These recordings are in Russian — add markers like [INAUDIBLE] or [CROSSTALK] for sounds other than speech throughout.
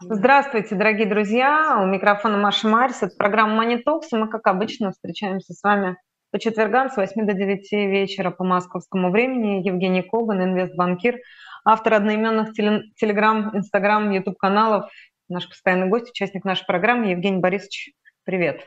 Здравствуйте, дорогие друзья. У микрофона Маша Марис. Это программа Money Talks. Мы, как обычно, встречаемся с вами по четвергам с 8 до 9 вечера по московскому времени. Евгений Коган, инвестбанкир, автор одноименных телеграм, инстаграм, ютуб каналов, наш постоянный гость, участник нашей программы Евгений Борисович. Привет.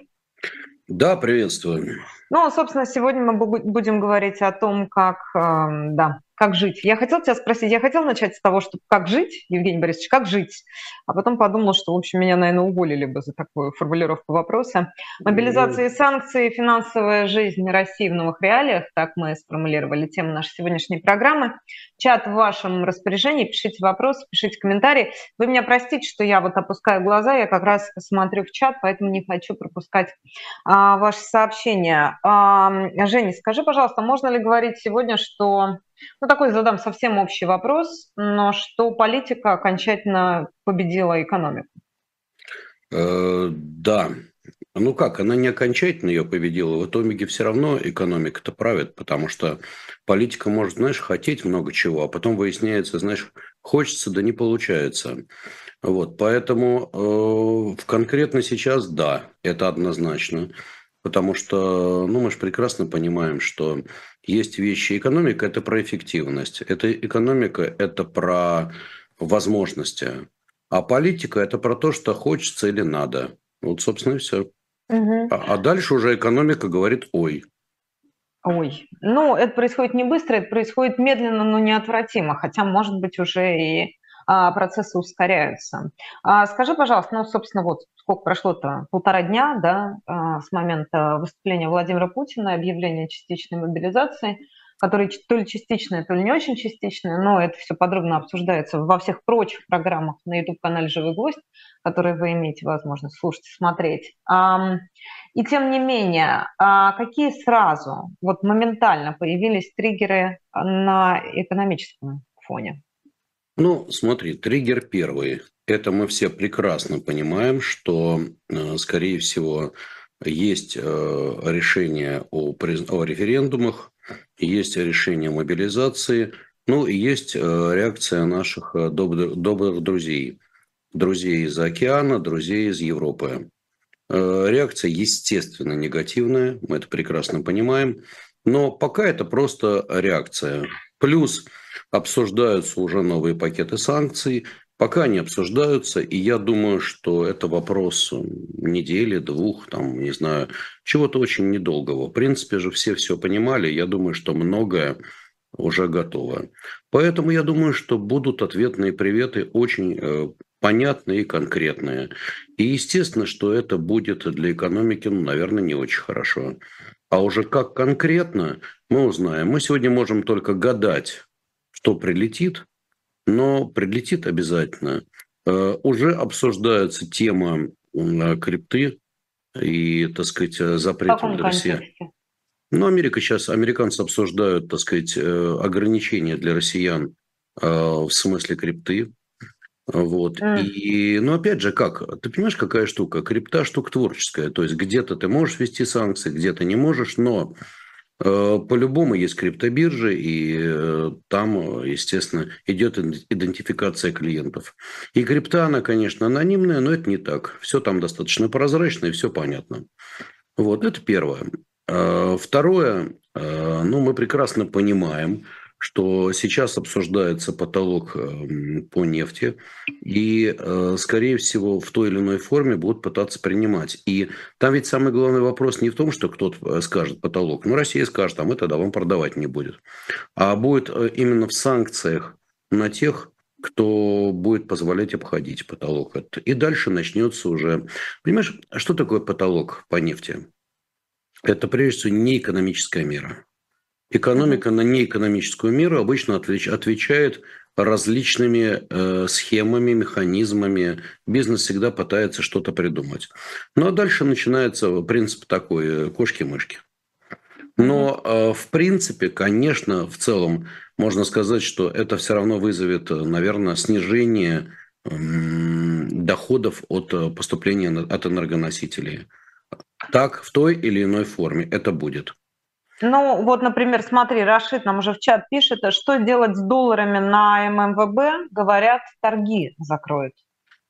Да, приветствую. Ну, собственно, сегодня мы будем говорить о том, как, эм, да, как жить. Я хотела тебя спросить, я хотела начать с того, что как жить, Евгений Борисович, как жить, а потом подумала, что, в общем, меня, наверное, уволили бы за такую формулировку вопроса. Мобилизация и санкции, финансовая жизнь России в новых реалиях, так мы сформулировали тему нашей сегодняшней программы. Чат в вашем распоряжении, пишите вопросы, пишите комментарии. Вы меня простите, что я вот опускаю глаза, я как раз смотрю в чат, поэтому не хочу пропускать а, ваши сообщения. А, Женя, скажи, пожалуйста, можно ли говорить сегодня, что ну, такой задам совсем общий вопрос, но что политика окончательно победила экономику? Э, да. Ну как, она не окончательно ее победила. В итоге все равно экономика-то правит, потому что политика может, знаешь, хотеть много чего, а потом выясняется, знаешь, хочется, да не получается. Вот, поэтому э, конкретно сейчас да, это однозначно. Потому что, ну, мы же прекрасно понимаем, что есть вещи. Экономика – это про эффективность. Это экономика – это про возможности. А политика – это про то, что хочется или надо. Вот, собственно, и все. Угу. А, а дальше уже экономика говорит «ой». Ой, ну, это происходит не быстро, это происходит медленно, но неотвратимо, хотя, может быть, уже и процессы ускоряются. А, скажи, пожалуйста, ну, собственно, вот сколько прошло-то, полтора дня, да, а, с момента выступления Владимира Путина, объявления частичной мобилизации, которые то ли частичная, то ли не очень частичная, но это все подробно обсуждается во всех прочих программах на YouTube-канале «Живой гвоздь», которые вы имеете возможность слушать и смотреть. И тем не менее, какие сразу, вот моментально появились триггеры на экономическом фоне? Ну, смотри, триггер первый. Это мы все прекрасно понимаем, что, э, скорее всего, есть э, решение о, о референдумах, есть решение о мобилизации, ну и есть э, реакция наших добрых, добрых друзей. Друзей из океана, друзей из Европы. Реакция, естественно, негативная, мы это прекрасно понимаем, но пока это просто реакция. Плюс обсуждаются уже новые пакеты санкций, пока они обсуждаются, и я думаю, что это вопрос недели, двух, там, не знаю, чего-то очень недолгого. В принципе же все все понимали, я думаю, что многое уже готово. Поэтому я думаю, что будут ответные приветы очень э, понятные и конкретные. И естественно, что это будет для экономики, ну, наверное, не очень хорошо. А уже как конкретно, мы узнаем. Мы сегодня можем только гадать, что прилетит, но прилетит обязательно. Э, уже обсуждается тема крипты и, так сказать, запретов для России. Ну, Америка сейчас, американцы обсуждают, так сказать, э, ограничения для россиян э, в смысле крипты. Вот. Mm. И, ну, опять же, как? Ты понимаешь, какая штука? Крипта штука творческая. То есть, где-то ты можешь вести санкции, где-то не можешь, но э, по-любому есть криптобиржи, и э, там, естественно, идет идентификация клиентов. И крипта, она, конечно, анонимная, но это не так. Все там достаточно прозрачно и все понятно. Вот, это первое. Э, второе, э, ну, мы прекрасно понимаем, что сейчас обсуждается потолок эм, по нефти, и, э, скорее всего, в той или иной форме будут пытаться принимать. И там ведь самый главный вопрос не в том, что кто-то э, скажет потолок. Ну, Россия скажет, а мы тогда вам продавать не будет. А будет э, именно в санкциях на тех, кто будет позволять обходить потолок. И дальше начнется уже... Понимаешь, что такое потолок по нефти? Это, прежде всего, не экономическая мера. Экономика на неэкономическую меру обычно отвечает различными э, схемами, механизмами. Бизнес всегда пытается что-то придумать. Ну а дальше начинается принцип такой э, кошки-мышки. Но э, в принципе, конечно, в целом можно сказать, что это все равно вызовет, наверное, снижение э, доходов от э, поступления от энергоносителей. Так, в той или иной форме это будет. Ну, вот, например, смотри, Рашид нам уже в чат пишет, что делать с долларами на ММВБ, говорят, торги закроют.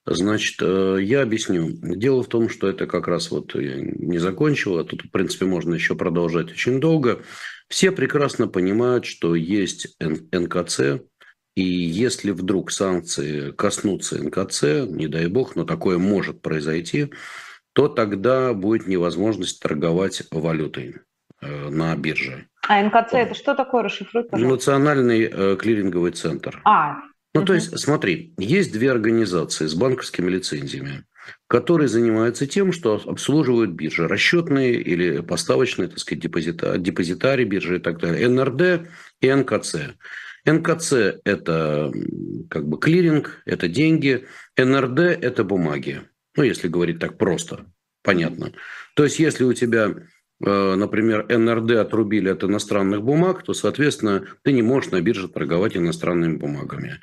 Значит, э, я объясню. Дело в том, что это как раз вот я не закончил, а тут, в принципе, можно еще продолжать очень долго. Все прекрасно понимают, что есть НКЦ, и если вдруг санкции коснутся НКЦ, не дай бог, но такое может произойти, то тогда будет невозможность торговать валютой э, на бирже. А НКЦ это что такое? Расшифруй, пожалуйста. Национальный э, клиринговый центр. А, ну, то есть, смотри, есть две организации с банковскими лицензиями, которые занимаются тем, что обслуживают биржи, расчетные или поставочные, так сказать, депозита, депозитарии биржи и так далее, НРД и НКЦ. НКЦ – это как бы клиринг, это деньги, НРД – это бумаги. Ну, если говорить так просто, понятно. То есть, если у тебя Э, например, НРД отрубили от иностранных бумаг, то, соответственно, ты не можешь на бирже торговать иностранными бумагами.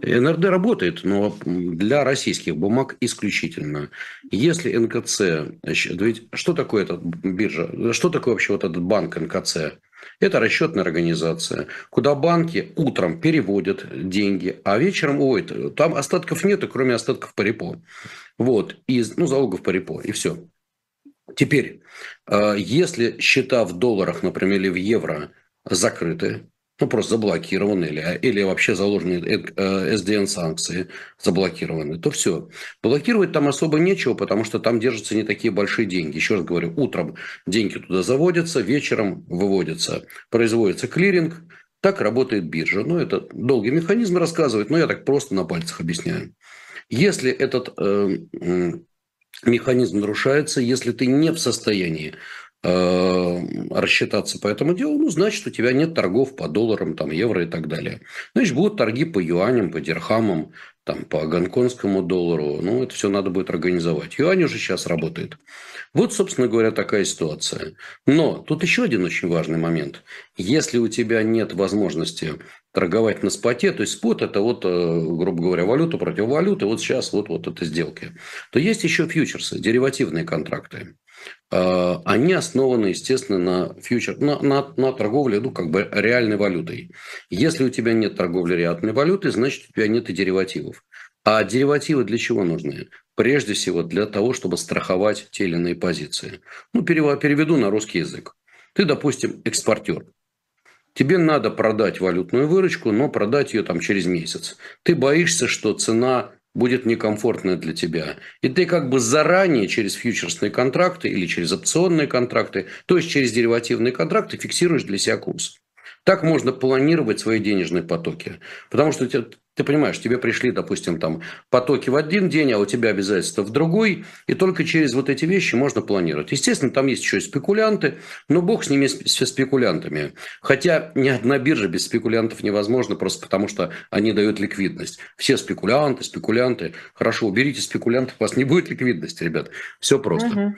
НРД работает, но для российских бумаг исключительно. Если НКЦ, ведь что такое эта биржа, что такое вообще вот этот банк НКЦ? Это расчетная организация, куда банки утром переводят деньги, а вечером, ой, там остатков нету, кроме остатков по репо. Вот, из, ну, залогов по репо, и все. Теперь, э, если счета в долларах, например, или в евро закрыты, ну, просто заблокированы или, или вообще заложены SDN-санкции, э, заблокированы, то все. Блокировать там особо нечего, потому что там держатся не такие большие деньги. Еще раз говорю, утром деньги туда заводятся, вечером выводятся. Производится клиринг, так работает биржа. Ну, это долгий механизм рассказывать, но я так просто на пальцах объясняю. Если этот э, механизм нарушается, если ты не в состоянии э, рассчитаться по этому делу, ну, значит, у тебя нет торгов по долларам, там, евро и так далее. Значит, будут торги по юаням, по дирхамам, там, по гонконгскому доллару. Ну, это все надо будет организовать. Юань уже сейчас работает. Вот, собственно говоря, такая ситуация. Но тут еще один очень важный момент. Если у тебя нет возможности торговать на споте, то есть спот это вот, э, грубо говоря, валюта против валюты, вот сейчас вот, вот это сделки, то есть еще фьючерсы, деривативные контракты. А, они основаны, естественно, на фьючер, на, на, на торговле, ну, как бы реальной валютой. Если у тебя нет торговли реальной валютой, значит, у тебя нет и деривативов. А деривативы для чего нужны? Прежде всего для того, чтобы страховать те или иные позиции. Ну, переведу на русский язык. Ты, допустим, экспортер. Тебе надо продать валютную выручку, но продать ее там через месяц. Ты боишься, что цена будет некомфортная для тебя. И ты как бы заранее через фьючерсные контракты или через опционные контракты, то есть через деривативные контракты фиксируешь для себя курс. Так можно планировать свои денежные потоки. Потому что ты понимаешь, тебе пришли, допустим, там потоки в один день, а у тебя обязательства в другой, и только через вот эти вещи можно планировать. Естественно, там есть еще и спекулянты, но бог с ними, со спекулянтами. Хотя ни одна биржа без спекулянтов невозможно, просто потому что они дают ликвидность. Все спекулянты, спекулянты. Хорошо, уберите спекулянтов, у вас не будет ликвидности, ребят. Все просто. Угу.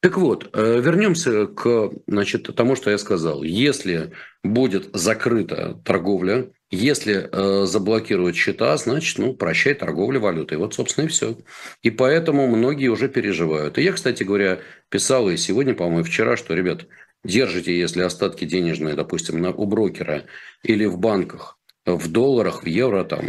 Так вот, э, вернемся к значит, тому, что я сказал. Если будет закрыта торговля, если э, заблокируют счета, значит, ну, прощай торговля валютой. Вот, собственно, и все. И поэтому многие уже переживают. И я, кстати говоря, писал и сегодня, по-моему, вчера, что, ребят, держите, если остатки денежные, допустим, на, у брокера или в банках, в долларах, в евро, там,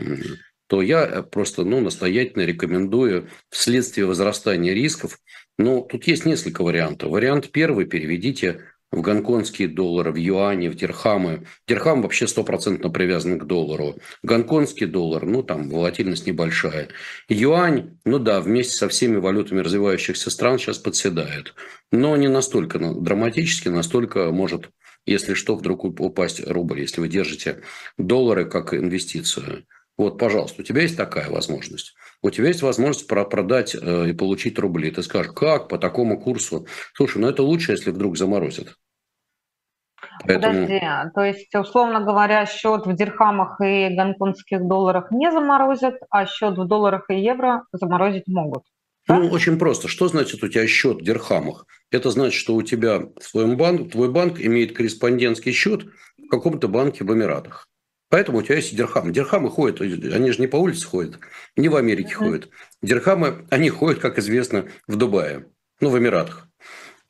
то я просто ну, настоятельно рекомендую вследствие возрастания рисков. Ну, тут есть несколько вариантов. Вариант первый – переведите в гонконгские доллары, в юани, в дирхамы. Дирхам вообще стопроцентно привязан к доллару. Гонконгский доллар, ну там волатильность небольшая. Юань, ну да, вместе со всеми валютами развивающихся стран сейчас подседает. Но не настолько драматически, настолько может, если что, вдруг упасть рубль, если вы держите доллары как инвестицию. Вот, пожалуйста, у тебя есть такая возможность. У тебя есть возможность продать э, и получить рубли. Ты скажешь, как по такому курсу? Слушай, ну это лучше, если вдруг заморозят. Поэтому... Подожди, то есть, условно говоря, счет в дирхамах и гонконгских долларах не заморозят, а счет в долларах и евро заморозить могут? Да? Ну, очень просто. Что значит у тебя счет в дирхамах? Это значит, что у тебя в своем банк, твой банк имеет корреспондентский счет в каком-то банке в Эмиратах. Поэтому у тебя есть дирхам. Дирхамы ходят, они же не по улице ходят, не в Америке mm-hmm. ходят. Дирхамы, они ходят, как известно, в Дубае, ну, в Эмиратах.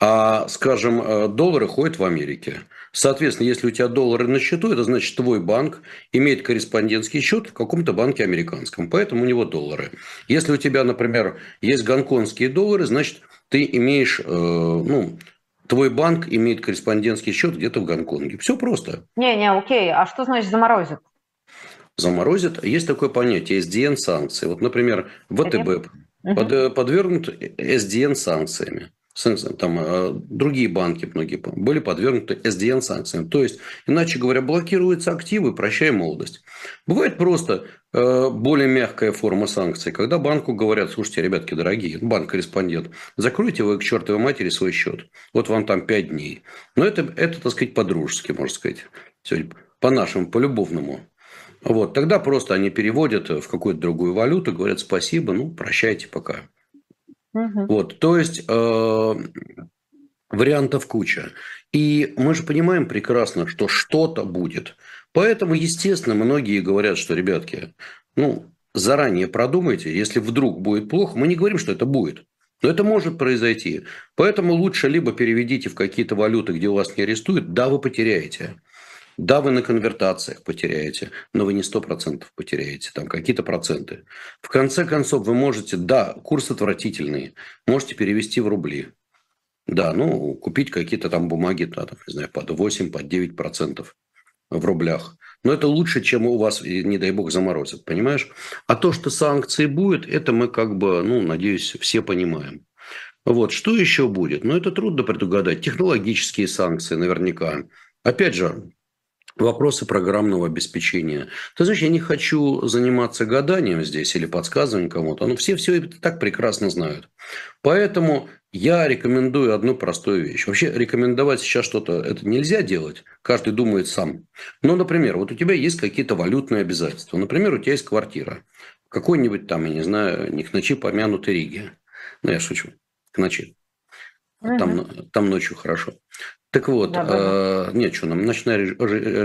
А, скажем, э, доллары ходят в Америке. Соответственно, если у тебя доллары на счету, это значит, твой банк имеет корреспондентский счет в каком-то банке американском, поэтому у него доллары. Если у тебя, например, есть гонконгские доллары, значит, ты имеешь, э, ну, твой банк имеет корреспондентский счет где-то в Гонконге. Все просто. Не-не, окей. А что значит заморозит? Заморозит. Есть такое понятие SDN санкции. Вот, например, ВТБ под, подвергнут SDN санкциями там э, другие банки многие были подвергнуты SDN санкциям. То есть, иначе говоря, блокируются активы, прощай молодость. Бывает просто э, более мягкая форма санкций, когда банку говорят, слушайте, ребятки дорогие, банк-корреспондент, закройте вы к чертовой матери свой счет. Вот вам там 5 дней. Но это, это так сказать, по-дружески, можно сказать. По-нашему, по-любовному. Вот, тогда просто они переводят в какую-то другую валюту, говорят спасибо, ну, прощайте пока. Угу. Вот, то есть э, вариантов куча. И мы же понимаем прекрасно, что что-то будет. Поэтому, естественно, многие говорят, что, ребятки, ну, заранее продумайте, если вдруг будет плохо, мы не говорим, что это будет. Но это может произойти. Поэтому лучше либо переведите в какие-то валюты, где вас не арестуют, да, вы потеряете. Да, вы на конвертациях потеряете, но вы не 100% потеряете, там какие-то проценты. В конце концов, вы можете, да, курс отвратительный, можете перевести в рубли. Да, ну, купить какие-то там бумаги, да, там, не знаю, под 8, под 9% в рублях. Но это лучше, чем у вас, не дай бог, заморозят, понимаешь? А то, что санкции будет, это мы как бы, ну, надеюсь, все понимаем. Вот, что еще будет? Ну, это трудно предугадать. Технологические санкции наверняка. Опять же, вопросы программного обеспечения. Ты знаешь, я не хочу заниматься гаданием здесь или подсказыванием кому-то, но все все это так прекрасно знают. Поэтому я рекомендую одну простую вещь. Вообще рекомендовать сейчас что-то это нельзя делать. Каждый думает сам. Но, например, вот у тебя есть какие-то валютные обязательства. Например, у тебя есть квартира. Какой-нибудь там, я не знаю, не к ночи помянутой Риге. Ну, я шучу. К ночи. Там, там ночью хорошо. Так вот, да, да. Э, нет, что нам, ночная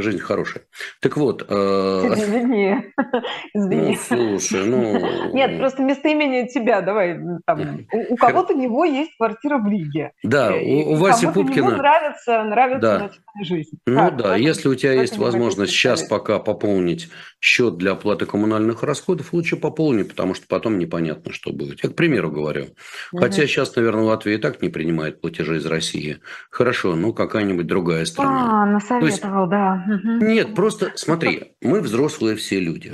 жизнь хорошая. Так вот. Э, Извини. [LAUGHS] Извини. Ну, слушай, ну... Нет, просто местоимение тебя, давай. Там, у, у кого-то него есть квартира в Риге. Да, у, у Васи Пупкина... Ему нравится, нравится да. ночная жизнь. Ну как, да, если у тебя есть возможность сейчас пока пополнить счет для оплаты коммунальных расходов, лучше пополни, потому что потом непонятно, что будет. Я к примеру говорю. Угу. Хотя сейчас, наверное, Латвия и так не принимает платежи из России. Хорошо, ну какая-нибудь другая страна. А, насоветовал, есть, да. Нет, просто смотри, мы взрослые все люди.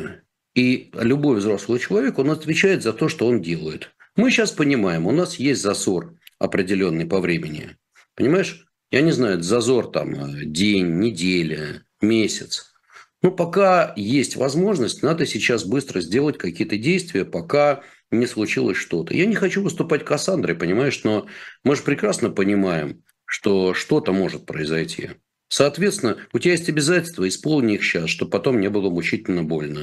И любой взрослый человек, он отвечает за то, что он делает. Мы сейчас понимаем, у нас есть зазор определенный по времени. Понимаешь? Я не знаю, зазор там э, день, неделя, месяц. Но пока есть возможность, надо сейчас быстро сделать какие-то действия, пока не случилось что-то. Я не хочу выступать Кассандрой, понимаешь, но мы же прекрасно понимаем, что что-то может произойти. Соответственно, у тебя есть обязательства, исполни их сейчас, чтобы потом не было мучительно больно.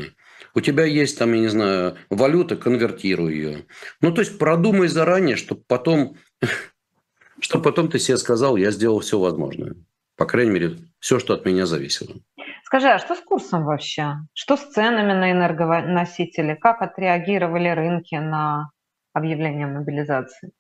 У тебя есть там, я не знаю, валюта, конвертируй ее. Ну, то есть продумай заранее, чтобы потом, [LAUGHS] чтобы потом ты себе сказал, я сделал все возможное. По крайней мере, все, что от меня зависело. Скажи, а что с курсом вообще? Что с ценами на энергоносители? Как отреагировали рынки на объявление мобилизации?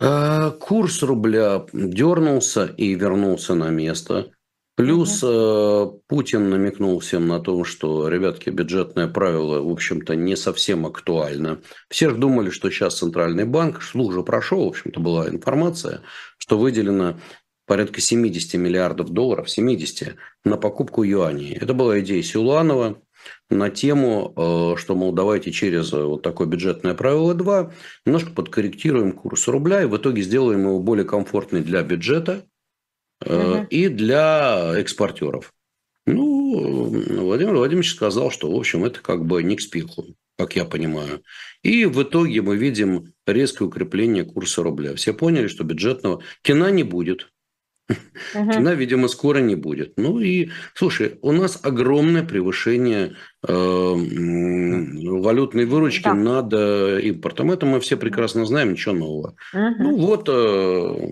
Э, курс рубля дернулся и вернулся на место. Плюс угу. Путин намекнул всем на то, что, ребятки, бюджетное правило, в общем-то, не совсем актуально. Все же думали, что сейчас Центральный банк, слух прошел, в общем-то, была информация, что выделено порядка 70 миллиардов долларов, 70, на покупку юаней. Это была идея Силуанова, на тему, э, что, мол, давайте через э, вот такое бюджетное правило 2 немножко подкорректируем курс рубля и в итоге сделаем его более комфортный для бюджета угу. и для экспортеров. Ну, Владимир Владимирович сказал, что, в общем, это как бы не к спеху, как я понимаю. И в итоге мы видим резкое укрепление курса рубля. Все поняли, что бюджетного кино не будет. Угу. Цена, видимо, скоро не будет. Ну и, слушай, у нас огромное превышение э, валютной выручки да. над э, импортом. Это мы все прекрасно знаем, ничего нового. Угу. Ну вот, э,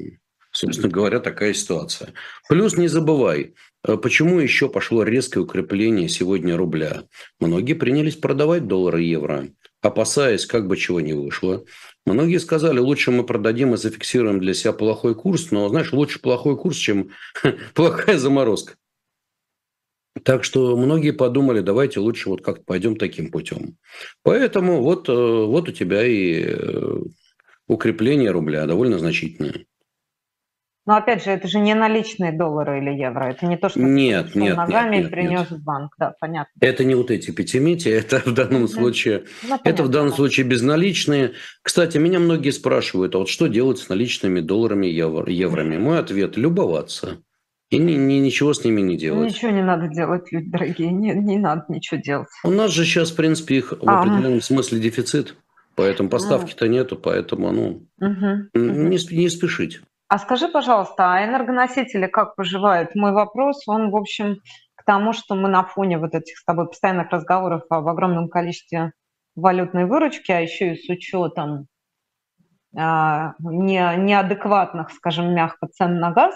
собственно говоря, такая ситуация. Плюс не забывай, э, Почему еще пошло резкое укрепление сегодня рубля? Многие принялись продавать доллары и евро, опасаясь, как бы чего не вышло. Многие сказали, лучше мы продадим и зафиксируем для себя плохой курс, но, знаешь, лучше плохой курс, чем [LAUGHS] плохая заморозка. Так что многие подумали, давайте лучше вот как-то пойдем таким путем. Поэтому вот, э, вот у тебя и э, укрепление рубля довольно значительное. Но опять же, это же не наличные доллары или евро, это не то, что нет, ты нет, ногами нет, нет, принес нет. в банк, да, понятно. Это не вот эти пятимити, [LAUGHS] это в данном mm случае, ну, понятно, это в данном да. случае безналичные. Кстати, меня многие спрашивают, а вот что делать с наличными долларами, евро, еврами? Мой ответ – любоваться. И ни, ни, ничего с ними не делать. Ничего не надо делать, люди дорогие, не, не надо ничего делать. У нас же сейчас, в принципе, их в а, определенном смысле дефицит, поэтому поставки-то нету, поэтому, ну, угу, не, не спешить. А скажи, пожалуйста, а энергоносители как поживают? Мой вопрос, он, в общем, к тому, что мы на фоне вот этих с тобой постоянных разговоров об огромном количестве валютной выручки, а еще и с учетом а, не, неадекватных, скажем, мягко цен на газ,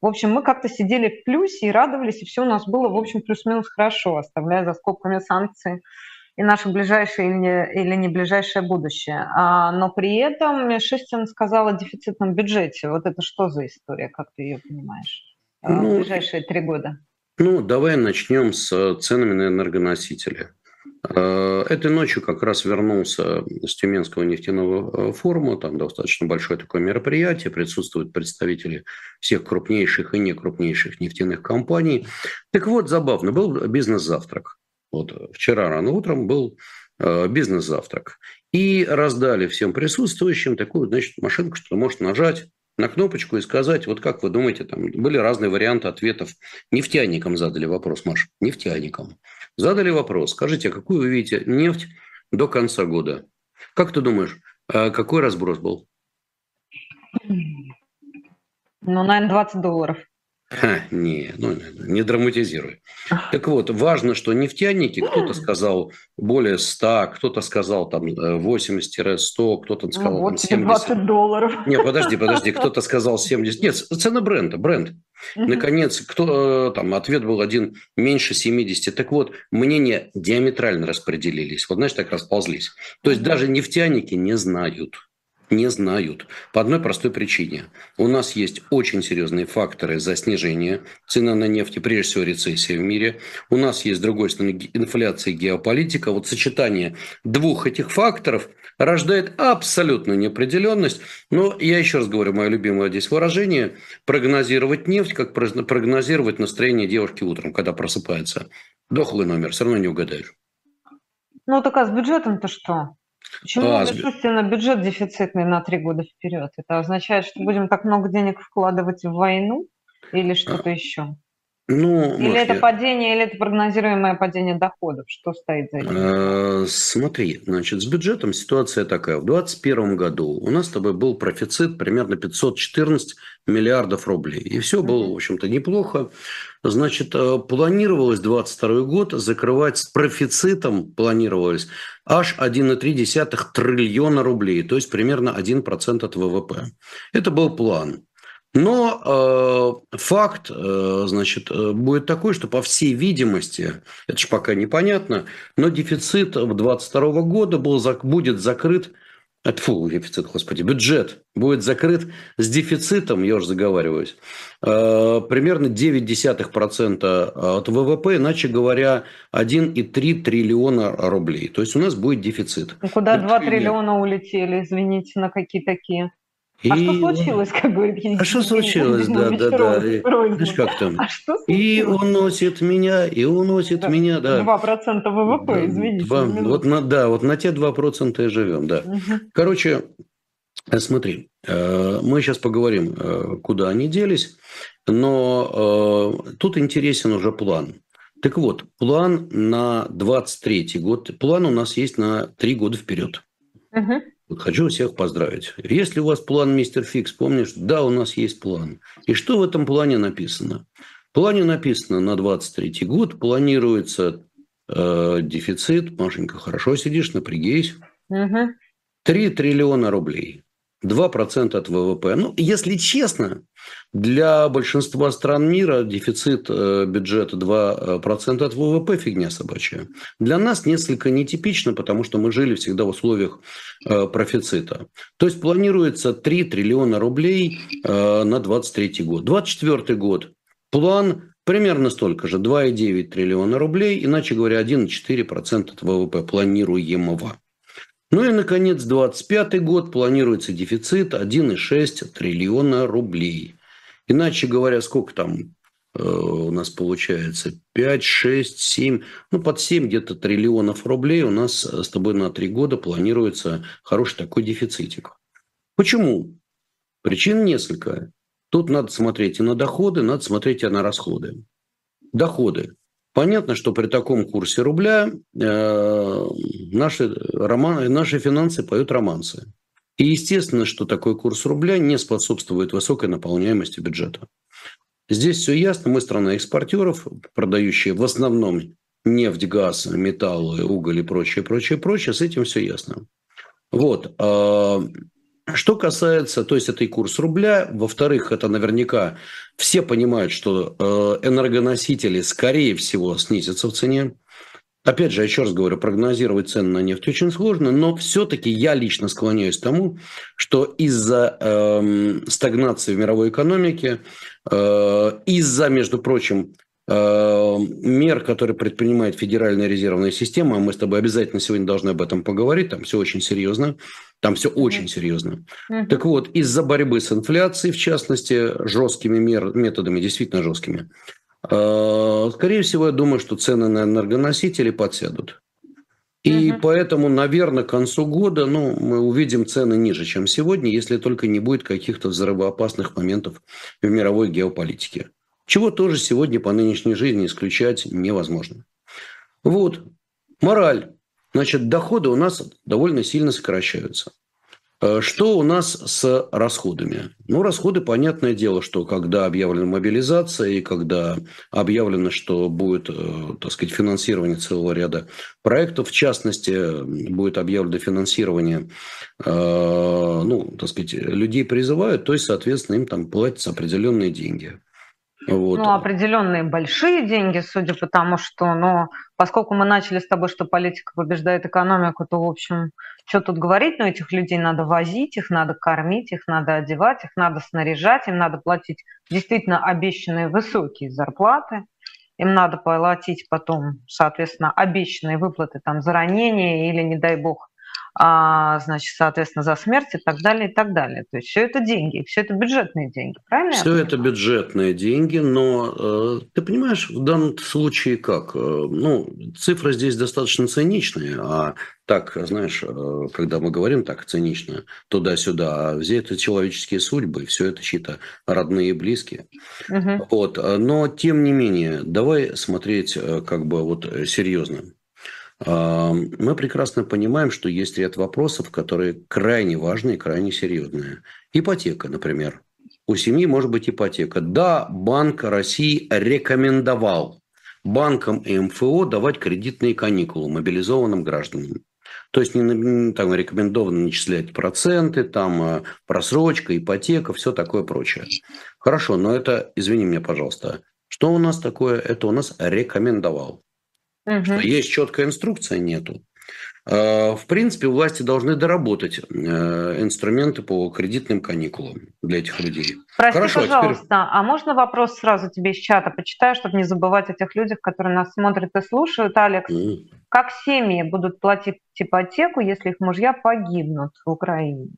в общем, мы как-то сидели в плюсе и радовались, и все у нас было, в общем, плюс-минус хорошо, оставляя за скобками санкции и наше ближайшее или не, или не ближайшее будущее. А, но при этом Шестин сказал о дефицитном бюджете. Вот это что за история, как ты ее понимаешь? А, ну, в ближайшие три года. Ну, давай начнем с ценами на энергоносители. Э, этой ночью как раз вернулся с Тюменского нефтяного э, форума. Там достаточно большое такое мероприятие. Присутствуют представители всех крупнейших и некрупнейших нефтяных компаний. Так вот, забавно, был бизнес-завтрак. Вот вчера рано утром был э, бизнес-завтрак. И раздали всем присутствующим такую, значит, машинку, что может нажать на кнопочку и сказать, вот как вы думаете, там были разные варианты ответов. Нефтяникам задали вопрос, Маш, нефтяникам. Задали вопрос, скажите, а какую вы видите нефть до конца года? Как ты думаешь, а какой разброс был? Ну, наверное, 20 долларов. Ха, [LAUGHS] не, ну, не драматизируй. Так вот, важно, что нефтяники, кто-то сказал более 100, кто-то сказал там 80-100, кто-то ну сказал ну, вот там 70. 20 долларов. Не, подожди, подожди, [LAUGHS] кто-то сказал 70. Нет, цена бренда, бренд. Наконец, кто э, там ответ был один меньше 70. Так вот, мнения диаметрально распределились. Вот, знаешь, так расползлись. То есть даже нефтяники не знают не знают. По одной простой причине. У нас есть очень серьезные факторы за снижение цены на нефть, и прежде всего рецессия в мире. У нас есть, с другой стороны, инфляция и геополитика. Вот сочетание двух этих факторов рождает абсолютную неопределенность. Но я еще раз говорю, мое любимое здесь выражение, прогнозировать нефть, как прогнозировать настроение девушки утром, когда просыпается. Дохлый номер, все равно не угадаешь. Ну так а с бюджетом-то что? Почему а, бессмысленно бюджет дефицитный на три года вперед? Это означает, что будем так много денег вкладывать в войну или что-то а, еще? Ну, или может, это я... падение, или это прогнозируемое падение доходов? Что стоит за этим? Э, смотри, значит, с бюджетом ситуация такая. В 2021 году у нас с тобой был профицит примерно 514 миллиардов рублей. И все было, в общем-то, неплохо. Значит, э, планировалось 2022 год закрывать с профицитом, планировалось аж 1,3 триллиона рублей, то есть примерно 1% от ВВП. Это был план. Но э, факт, э, значит, э, будет такой, что по всей видимости, это же пока непонятно, но дефицит в 2022 года был, будет закрыт, фу, дефицит, господи, бюджет будет закрыт с дефицитом, я уже заговариваюсь, э, примерно 0,9% от ВВП, иначе говоря, 1,3 триллиона рублей. То есть у нас будет дефицит. Куда 2 триллиона улетели, извините, на какие такие? А что случилось, как говорит Евгений? А что случилось, да, да, да. Знаешь, как там? А что И уносит меня, и уносит да. меня, да. 2% ВВП, да, извините. 2, вот на, да, вот на те 2% и живем, да. Угу. Короче, э, смотри, э, мы сейчас поговорим, э, куда они делись, но тут интересен уже план. Так вот, план на 23 год, план у нас есть на 3 года вперед. Угу. Вот хочу всех поздравить. Если у вас план, мистер Фикс, помнишь? Да, у нас есть план. И что в этом плане написано? В плане написано на 23 год планируется э, дефицит. Машенька, хорошо сидишь, напрягись. Угу. 3 триллиона рублей. 2% от ВВП. Ну, если честно, для большинства стран мира дефицит э, бюджета 2% от ВВП – фигня собачья. Для нас несколько нетипично, потому что мы жили всегда в условиях э, профицита. То есть планируется 3 триллиона рублей э, на 2023 год. 2024 год план примерно столько же – 2,9 триллиона рублей, иначе говоря, 1,4% от ВВП планируемого. Ну и, наконец, 2025 год планируется дефицит 1,6 триллиона рублей. Иначе говоря, сколько там э, у нас получается? 5, 6, 7, ну под 7 где-то триллионов рублей у нас с тобой на 3 года планируется хороший такой дефицитик. Почему? Причин несколько. Тут надо смотреть и на доходы, надо смотреть и на расходы. Доходы. Понятно, что при таком курсе рубля э, наши, роман, наши финансы поют романсы. И естественно, что такой курс рубля не способствует высокой наполняемости бюджета. Здесь все ясно. Мы страна экспортеров, продающая в основном нефть, газ, металлы, уголь и прочее, прочее, прочее. С этим все ясно. Вот. Что касается, то есть это и курс рубля, во-вторых, это наверняка все понимают, что э, энергоносители, скорее всего, снизятся в цене. Опять же, еще раз говорю, прогнозировать цены на нефть очень сложно, но все-таки я лично склоняюсь к тому, что из-за э, стагнации в мировой экономике, э, из-за, между прочим, мер, которые предпринимает Федеральная резервная система, мы с тобой обязательно сегодня должны об этом поговорить, там все очень серьезно, там все очень серьезно. Mm-hmm. Так вот, из-за борьбы с инфляцией, в частности, жесткими мер, методами, действительно жесткими, э, скорее всего, я думаю, что цены на энергоносители подсядут. И угу. поэтому, наверное, к концу года ну, мы увидим цены ниже, чем сегодня, если только не будет каких-то взрывоопасных моментов в мировой геополитике. Чего тоже сегодня по нынешней жизни исключать невозможно. Вот. Мораль. Значит, доходы у нас довольно сильно сокращаются. Э, что у нас с расходами? Ну, расходы, понятное дело, что когда объявлена мобилизация и когда объявлено, что будет, э, так сказать, финансирование целого ряда проектов, в частности, будет объявлено финансирование, э, ну, так сказать, людей призывают, то есть, соответственно, им там платятся определенные деньги. Вот. Ну, определенные большие деньги, судя по тому, что, ну, поскольку мы начали с тобой, что политика побеждает экономику, то, в общем, что тут говорить, но этих людей надо возить, их надо кормить, их надо одевать, их надо снаряжать, им надо платить действительно обещанные высокие зарплаты, им надо платить потом, соответственно, обещанные выплаты там за ранение или, не дай бог, значит, соответственно, за смерть и так далее, и так далее. То есть все это деньги, все это бюджетные деньги, правильно? Все это бюджетные деньги, но э, ты понимаешь, в данном случае как? Э, ну, цифры здесь достаточно циничные, а так, знаешь, э, когда мы говорим так цинично, туда-сюда, а все это человеческие судьбы, все это чьи-то родные и близкие. Угу. Вот, но тем не менее, давай смотреть как бы вот серьезно. Мы прекрасно понимаем, что есть ряд вопросов, которые крайне важные крайне серьезные. Ипотека, например. У семьи может быть ипотека. Да, Банк России рекомендовал банкам и МФО давать кредитные каникулы мобилизованным гражданам. То есть не, там рекомендовано начислять проценты, там э, просрочка, ипотека, все такое прочее. Хорошо, но это, извини меня, пожалуйста, что у нас такое? Это у нас рекомендовал. Угу. Что есть четкая инструкция, нету. А, в принципе, власти должны доработать э, инструменты по кредитным каникулам для этих людей. Прости, Хорошо, пожалуйста, а, теперь... а можно вопрос сразу тебе из чата почитаю, чтобы не забывать о тех людях, которые нас смотрят и слушают. Алекс, mm. как семьи будут платить ипотеку, если их мужья погибнут в Украине?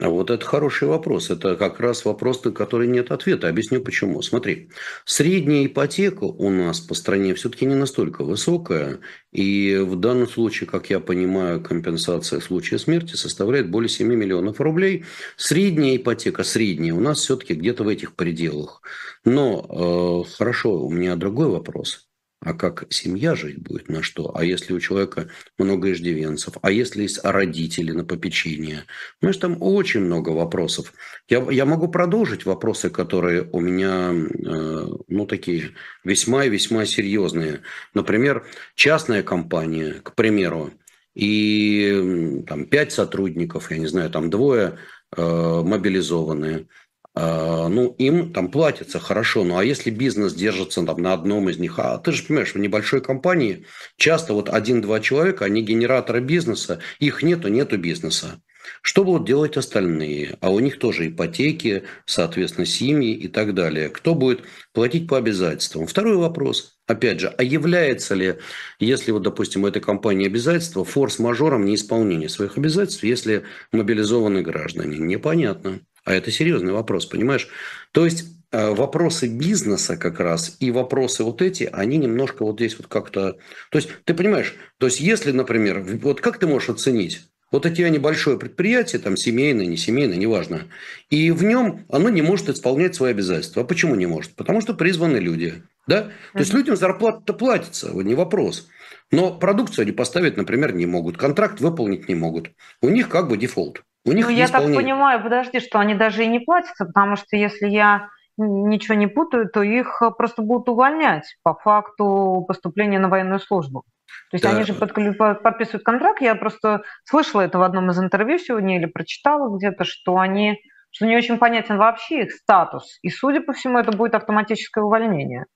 Вот это хороший вопрос. Это как раз вопрос, на который нет ответа. Объясню почему. Смотри, средняя ипотека у нас по стране все-таки не настолько высокая. И в данном случае, как я понимаю, компенсация в случае смерти составляет более 7 миллионов рублей. Средняя ипотека, средняя, у нас все-таки где-то в этих пределах. Но э, хорошо, у меня другой вопрос а как семья жить будет, на что, а если у человека много иждивенцев, а если есть родители на попечение. Знаешь, там очень много вопросов. Я, я могу продолжить вопросы, которые у меня, э, ну, такие весьма и весьма серьезные. Например, частная компания, к примеру, и там пять сотрудников, я не знаю, там двое э, мобилизованные, ну, им там платится хорошо, ну, а если бизнес держится там на одном из них, а ты же понимаешь, в небольшой компании часто вот один-два человека, они генераторы бизнеса, их нету, нету бизнеса. Что будут делать остальные? А у них тоже ипотеки, соответственно, семьи и так далее. Кто будет платить по обязательствам? Второй вопрос. Опять же, а является ли, если вот, допустим, у этой компании обязательства, форс-мажором неисполнения своих обязательств, если мобилизованы граждане? Непонятно. А это серьезный вопрос, понимаешь? То есть э, вопросы бизнеса как раз и вопросы вот эти, они немножко вот здесь вот как-то... То есть ты понимаешь, то есть если, например, вот как ты можешь оценить, вот у тебя небольшое предприятие, там семейное, не семейное, неважно. И в нем оно не может исполнять свои обязательства. А почему не может? Потому что призваны люди. Да? То есть людям зарплата-то платится, не вопрос. Но продукцию они поставить, например, не могут. Контракт выполнить не могут. У них как бы дефолт. У них ну, я так понимаю, подожди, что они даже и не платятся, потому что если я ничего не путаю, то их просто будут увольнять по факту поступления на военную службу. То есть да. они же подписывают контракт. Я просто слышала это в одном из интервью сегодня или прочитала где-то, что они что не очень понятен вообще их статус. И, судя по всему, это будет автоматическое увольнение.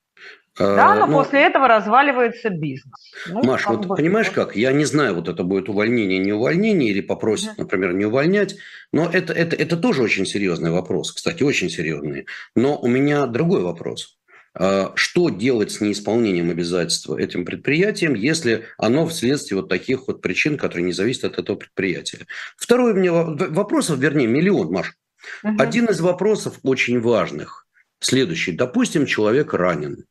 А, да, но ну, после этого разваливается бизнес. Ну, Маш, вот бы, понимаешь как? Я не знаю, вот это будет увольнение, не увольнение, или попросят, uh например, не увольнять, но это, это, это тоже очень серьезный вопрос, кстати, очень серьезный. Но у меня другой вопрос. А, что делать с неисполнением обязательства этим предприятием, если оно вследствие вот таких вот причин, которые не зависят от этого предприятия. Второй у меня вопросов, вернее, миллион, Маш. Угу. Один из вопросов очень важных. Следующий. Допустим, человек ранен.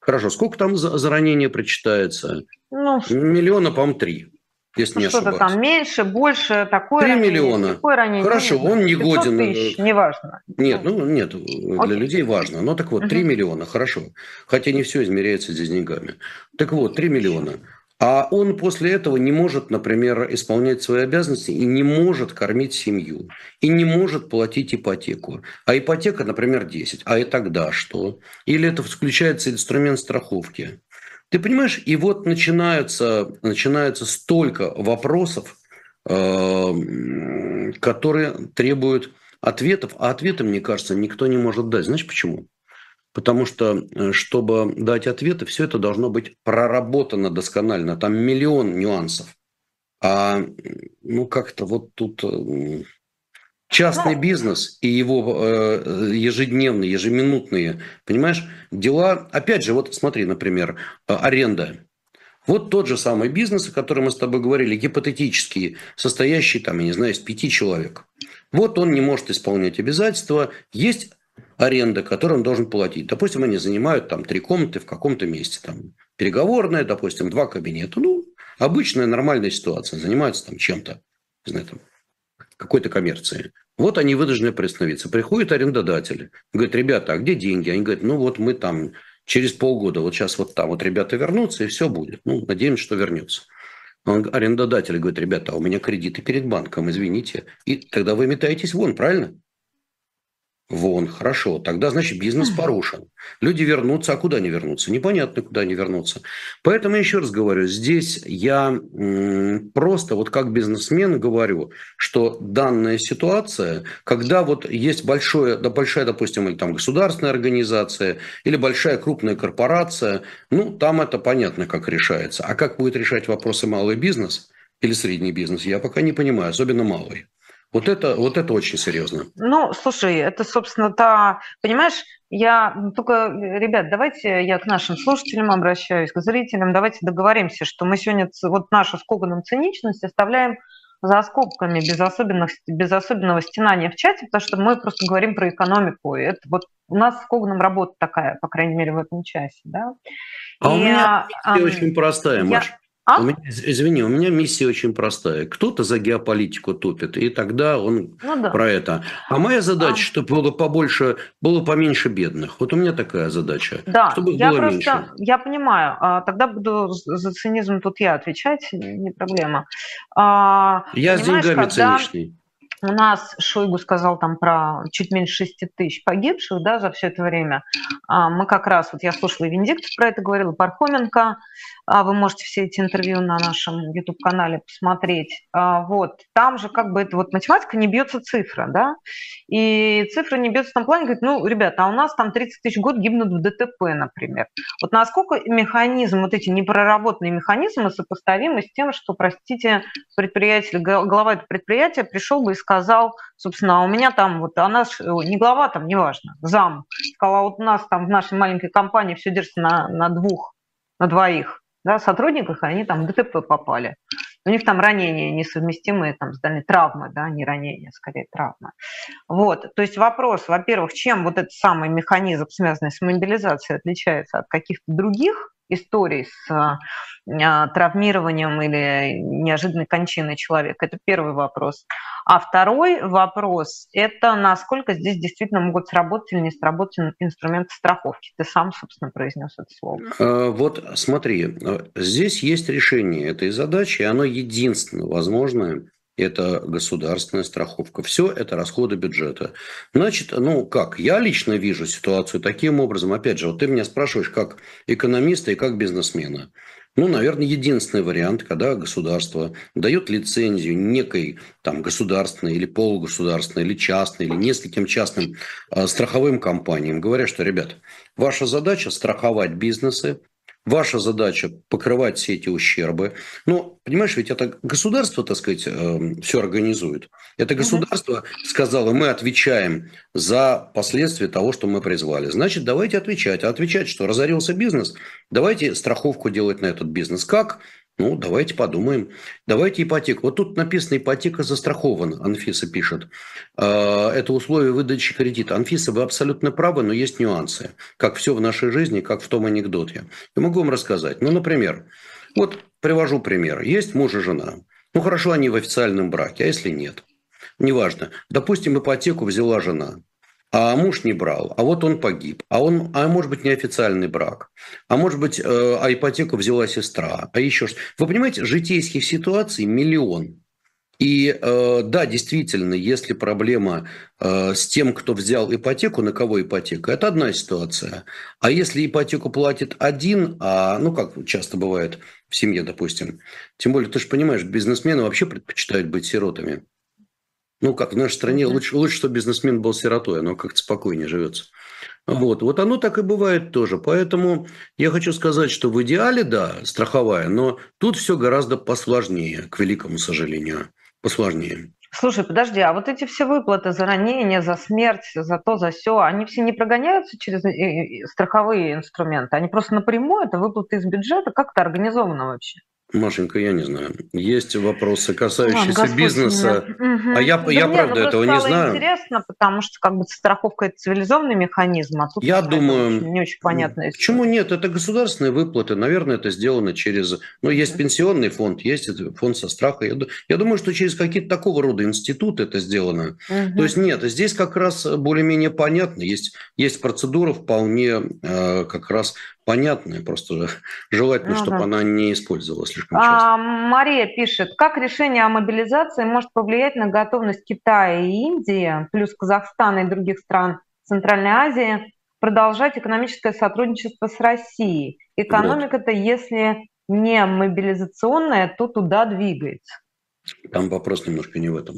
Хорошо, сколько там за, за ранение прочитается? Ну, Миллиона, по-моему, три если ну, не Что-то там меньше, больше, такое 3 ранение, миллиона. Такое ранение. Хорошо, он не годен. Э, тысяч, неважно. Нет, ну нет, для Окей. людей важно. Но так вот, 3 угу. миллиона, хорошо. Хотя не все измеряется здесь деньгами. Так вот, 3 миллиона. А он после этого не может, например, исполнять свои обязанности и не может кормить семью, и не может платить ипотеку. А ипотека, например, 10. А и тогда что? Или это включается инструмент страховки? Ты понимаешь, и вот начинаются, начинается столько вопросов, э, которые требуют ответов, а ответы, мне кажется, никто не может дать. Знаешь почему? Потому что, э, чтобы дать ответы, все это должно быть проработано досконально. Там миллион нюансов. А ну как-то вот тут э, Частный ну, бизнес и его э, ежедневные, ежеминутные, понимаешь, дела, опять же, вот смотри, например, э, аренда. Вот тот же самый бизнес, о котором мы с тобой говорили, гипотетический, состоящий, там, я не знаю, из пяти человек. Вот он не может исполнять обязательства, есть аренда, которую он должен платить. Допустим, они занимают там три комнаты в каком-то месте, там переговорная, допустим, два кабинета. Ну, обычная нормальная ситуация, занимаются там чем-то, не знаю, там, какой-то коммерции. Вот они вынуждены приостановиться. Приходят арендодатели, говорят, ребята, а где деньги? Они говорят, ну вот мы там через полгода, вот сейчас вот там вот ребята вернутся, и все будет. Ну, надеемся, что вернется. Он, арендодатель говорит, ребята, а у меня кредиты перед банком, извините. И тогда вы метаетесь вон, правильно? Вон, хорошо. Тогда, значит, бизнес порушен. Люди вернутся, а куда они вернутся? Непонятно, куда они вернутся. Поэтому, еще раз говорю, здесь я просто вот как бизнесмен говорю, что данная ситуация, когда вот есть большое, да, большая, допустим, или там государственная организация, или большая крупная корпорация, ну, там это понятно, как решается. А как будет решать вопросы малый бизнес или средний бизнес, я пока не понимаю, особенно малый. Вот это, вот это очень серьезно. Ну, слушай, это, собственно, та... Понимаешь, я только, ребят, давайте я к нашим слушателям обращаюсь, к зрителям, давайте договоримся, что мы сегодня вот нашу с Коганом циничность оставляем за скобками, без, особенных, без особенного стенания в чате, потому что мы просто говорим про экономику. И это вот у нас с Коганом работа такая, по крайней мере, в этом часе. Да? А и, у меня а, очень простая, Маша. А? У меня, извини, у меня миссия очень простая. Кто-то за геополитику тупит, и тогда он ну, да. про это. А моя задача, а... чтобы было побольше, было поменьше бедных. Вот у меня такая задача. Да, чтобы я было просто, меньше. я понимаю. А, тогда буду за цинизм тут я отвечать, не проблема. А, я с деньгами когда... циничный. У нас Шойгу сказал там про чуть меньше 6 тысяч погибших да, за все это время. А, мы как раз, вот я слушала и Венедиктов про это говорил, и Пархоменко, вы можете все эти интервью на нашем YouTube-канале посмотреть. А, вот, там же как бы это вот математика не бьется цифра, да, и цифра не бьется в том плане, говорит, ну, ребята, а у нас там 30 тысяч год гибнут в ДТП, например. Вот насколько механизм, вот эти непроработанные механизмы сопоставимы с тем, что, простите, предприятель, глава этого предприятия пришел бы и сказал, собственно, «А у меня там вот, а наш, не глава там, неважно, зам, сказал, а вот у нас там в нашей маленькой компании все держится на, на двух, на двоих, да, сотрудниках, они там в ДТП попали. У них там ранения несовместимые там, с дальней травмы, да, не ранения, скорее травмы. Вот, то есть вопрос, во-первых, чем вот этот самый механизм, связанный с мобилизацией, отличается от каких-то других историй с а, травмированием или неожиданной кончиной человека? Это первый вопрос. А второй вопрос – это насколько здесь действительно могут сработать или не сработать инструменты страховки. Ты сам, собственно, произнес это слово. А, вот смотри, здесь есть решение этой задачи, и оно единственное возможное – это государственная страховка. Все это расходы бюджета. Значит, ну как, я лично вижу ситуацию таким образом. Опять же, вот ты меня спрашиваешь как экономиста и как бизнесмена. Ну, наверное, единственный вариант, когда государство дает лицензию некой там государственной или полугосударственной, или частной, или нескольким частным э, страховым компаниям, говоря, что, ребят, ваша задача страховать бизнесы, Ваша задача покрывать все эти ущербы. Но, понимаешь, ведь это государство, так сказать, эм, все организует. Это государство сказало, мы отвечаем за последствия того, что мы призвали. Значит, давайте отвечать. А отвечать, что разорился бизнес, давайте страховку делать на этот бизнес. Как? Ну, давайте подумаем. Давайте ипотеку. Вот тут написано ипотека застрахована, Анфиса пишет. А, это условие выдачи кредита. Анфиса, вы абсолютно правы, но есть нюансы. Как все в нашей жизни, как в том анекдоте. Я могу вам рассказать. Ну, например, вот привожу пример. Есть муж и жена. Ну, хорошо, они в официальном браке, а если нет? Неважно. Допустим, ипотеку взяла жена а муж не брал, а вот он погиб, а он, а может быть неофициальный брак, а может быть, э, а ипотеку взяла сестра, а еще что. Вы понимаете, житейских ситуаций миллион. И э, да, действительно, если проблема э, с тем, кто взял ипотеку, на кого ипотека, это одна ситуация. А если ипотеку платит один, а, ну как часто бывает в семье, допустим, тем более ты же понимаешь, бизнесмены вообще предпочитают быть сиротами. Ну, как в нашей стране mm-hmm. лучше, лучше, чтобы бизнесмен был сиротой, оно как-то спокойнее живется. Вот. вот оно так и бывает тоже. Поэтому я хочу сказать, что в идеале, да, страховая, но тут все гораздо посложнее, к великому сожалению. Посложнее. Слушай, подожди, а вот эти все выплаты за ранение, за смерть, за то, за все, они все не прогоняются через э, э, страховые инструменты? Они просто напрямую, это выплаты из бюджета? Как это организовано вообще? Машенька, я не знаю. Есть вопросы, касающиеся Ладно, бизнеса. Угу. А я, да я правда ну, этого не знаю. интересно, потому что как бы страховка – это цивилизованный механизм, а тут я думаю, не очень понятно. Почему нет? Это государственные выплаты. Наверное, это сделано через... Ну, есть пенсионный фонд, есть фонд со страха. Я, я думаю, что через какие-то такого рода институты это сделано. Угу. То есть нет, здесь как раз более-менее понятно. Есть, есть процедура вполне э, как раз понятная, просто желательно, ну, чтобы она не использовалась слишком часто. А, Мария пишет, как решение о мобилизации может повлиять на готовность Китая и Индии, плюс Казахстана и других стран Центральной Азии, продолжать экономическое сотрудничество с Россией? Экономика-то, вот. если не мобилизационная, то туда двигается. Там вопрос немножко не в этом.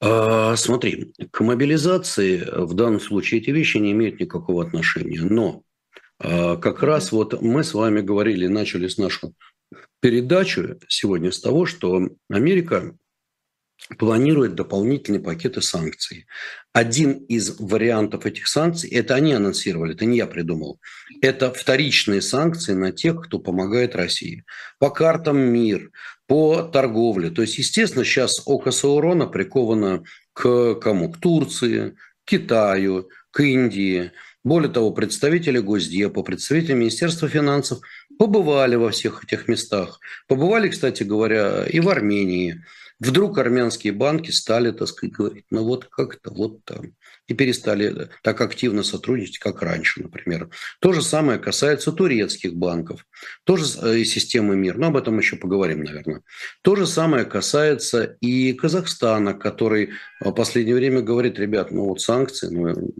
А, смотри, к мобилизации в данном случае эти вещи не имеют никакого отношения. Но а, как раз вот мы с вами говорили, начали с нашу передачу сегодня с того, что Америка планирует дополнительные пакеты санкций. Один из вариантов этих санкций, это они анонсировали, это не я придумал, это вторичные санкции на тех, кто помогает России. По картам МИР, по торговле. То есть, естественно, сейчас око Саурона приковано к кому? К Турции, к Китаю, к Индии – более того, представители Госдепа, представители Министерства финансов побывали во всех этих местах. Побывали, кстати говоря, и в Армении. Вдруг армянские банки стали, так сказать, говорить, ну вот как-то вот там. И перестали так активно сотрудничать, как раньше, например. То же самое касается турецких банков, тоже э, и системы МИР, но об этом еще поговорим, наверное. То же самое касается и Казахстана, который в последнее время говорит, ребят, ну вот санкции, ну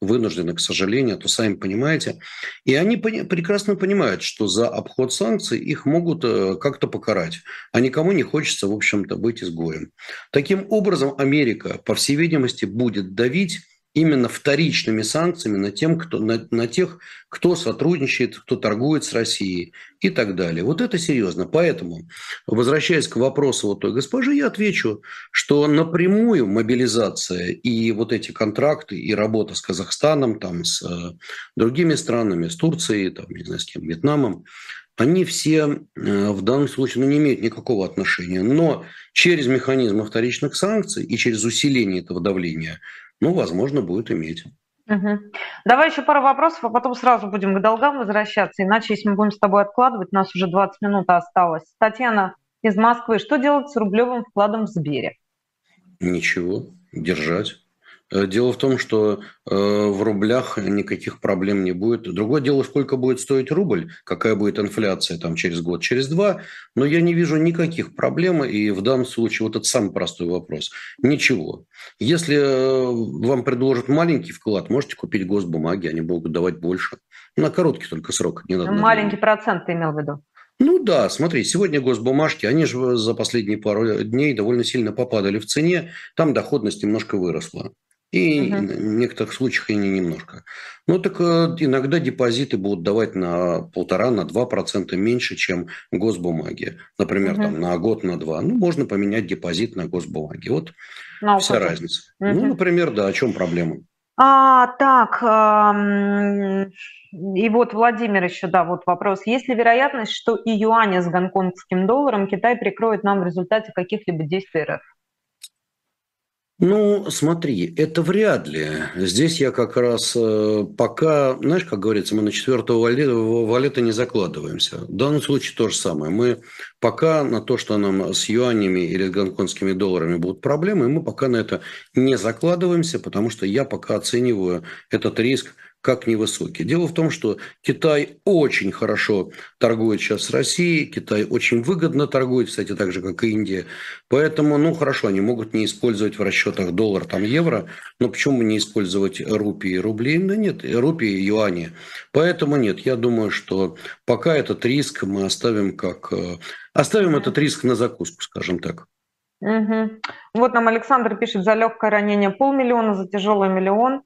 вынуждены, к сожалению, то сами понимаете. И они прекрасно понимают, что за обход санкций их могут э, как-то покарать, а никому не хочется, в общем-то, быть изгоем. Таким образом, Америка, по всей видимости, будет давить именно вторичными санкциями на, тем, кто, на, на тех, кто сотрудничает, кто торгует с Россией и так далее. Вот это серьезно. Поэтому, возвращаясь к вопросу вот той госпожи, я отвечу, что напрямую мобилизация и вот эти контракты и работа с Казахстаном, там, с э, другими странами, с Турцией, там, не знаю, с кем, Вьетнамом, они все э, в данном случае ну, не имеют никакого отношения. Но через механизмы вторичных санкций и через усиление этого давления – ну, возможно, будет иметь. Угу. Давай еще пару вопросов, а потом сразу будем к долгам возвращаться. Иначе, если мы будем с тобой откладывать, у нас уже 20 минут осталось. Татьяна из Москвы. Что делать с рублевым вкладом в Сбере? Ничего, держать. Э, дело в том, что э, в рублях никаких проблем не будет. Другое дело, сколько будет стоить рубль, какая будет инфляция там через год, через два. Но я не вижу никаких проблем. И в данном случае вот это самый простой вопрос. Ничего. Если э, вам предложат маленький вклад, можете купить госбумаги, они будут давать больше. На короткий только срок. Не надо маленький процент ты имел в виду? Ну да, смотри, сегодня госбумажки, они же за последние пару дней довольно сильно попадали в цене, там доходность немножко выросла. И угу. в некоторых случаях и не немножко. Ну, так э, иногда депозиты будут давать на полтора, на два процента меньше, чем госбумаги. Например, угу. там на год, на два. Ну, можно поменять депозит на госбумаги. Вот на вся опыте. разница. Угу. Ну, например, да, о чем проблема? А, так, и вот Владимир еще, да, вот вопрос. Есть ли вероятность, что и юаня с гонконгским долларом Китай прикроет нам в результате каких-либо действий РФ? Ну, смотри, это вряд ли. Здесь я как раз э, пока, знаешь, как говорится, мы на четвертого валета, не закладываемся. В данном случае то же самое. Мы пока на то, что нам с юанями или с гонконгскими долларами будут проблемы, мы пока на это не закладываемся, потому что я пока оцениваю этот риск как невысокий. Дело в том, что Китай очень хорошо торгует сейчас с Россией, Китай очень выгодно торгует, кстати, так же, как и Индия. Поэтому, ну, хорошо, они могут не использовать в расчетах доллар, там, евро, но почему не использовать рупии и рубли? Да нет, рупии и юани. Поэтому нет, я думаю, что пока этот риск мы оставим как... Э, оставим этот риск на закуску, скажем так. Угу. Вот нам Александр пишет, за легкое ранение полмиллиона, за тяжелый миллион.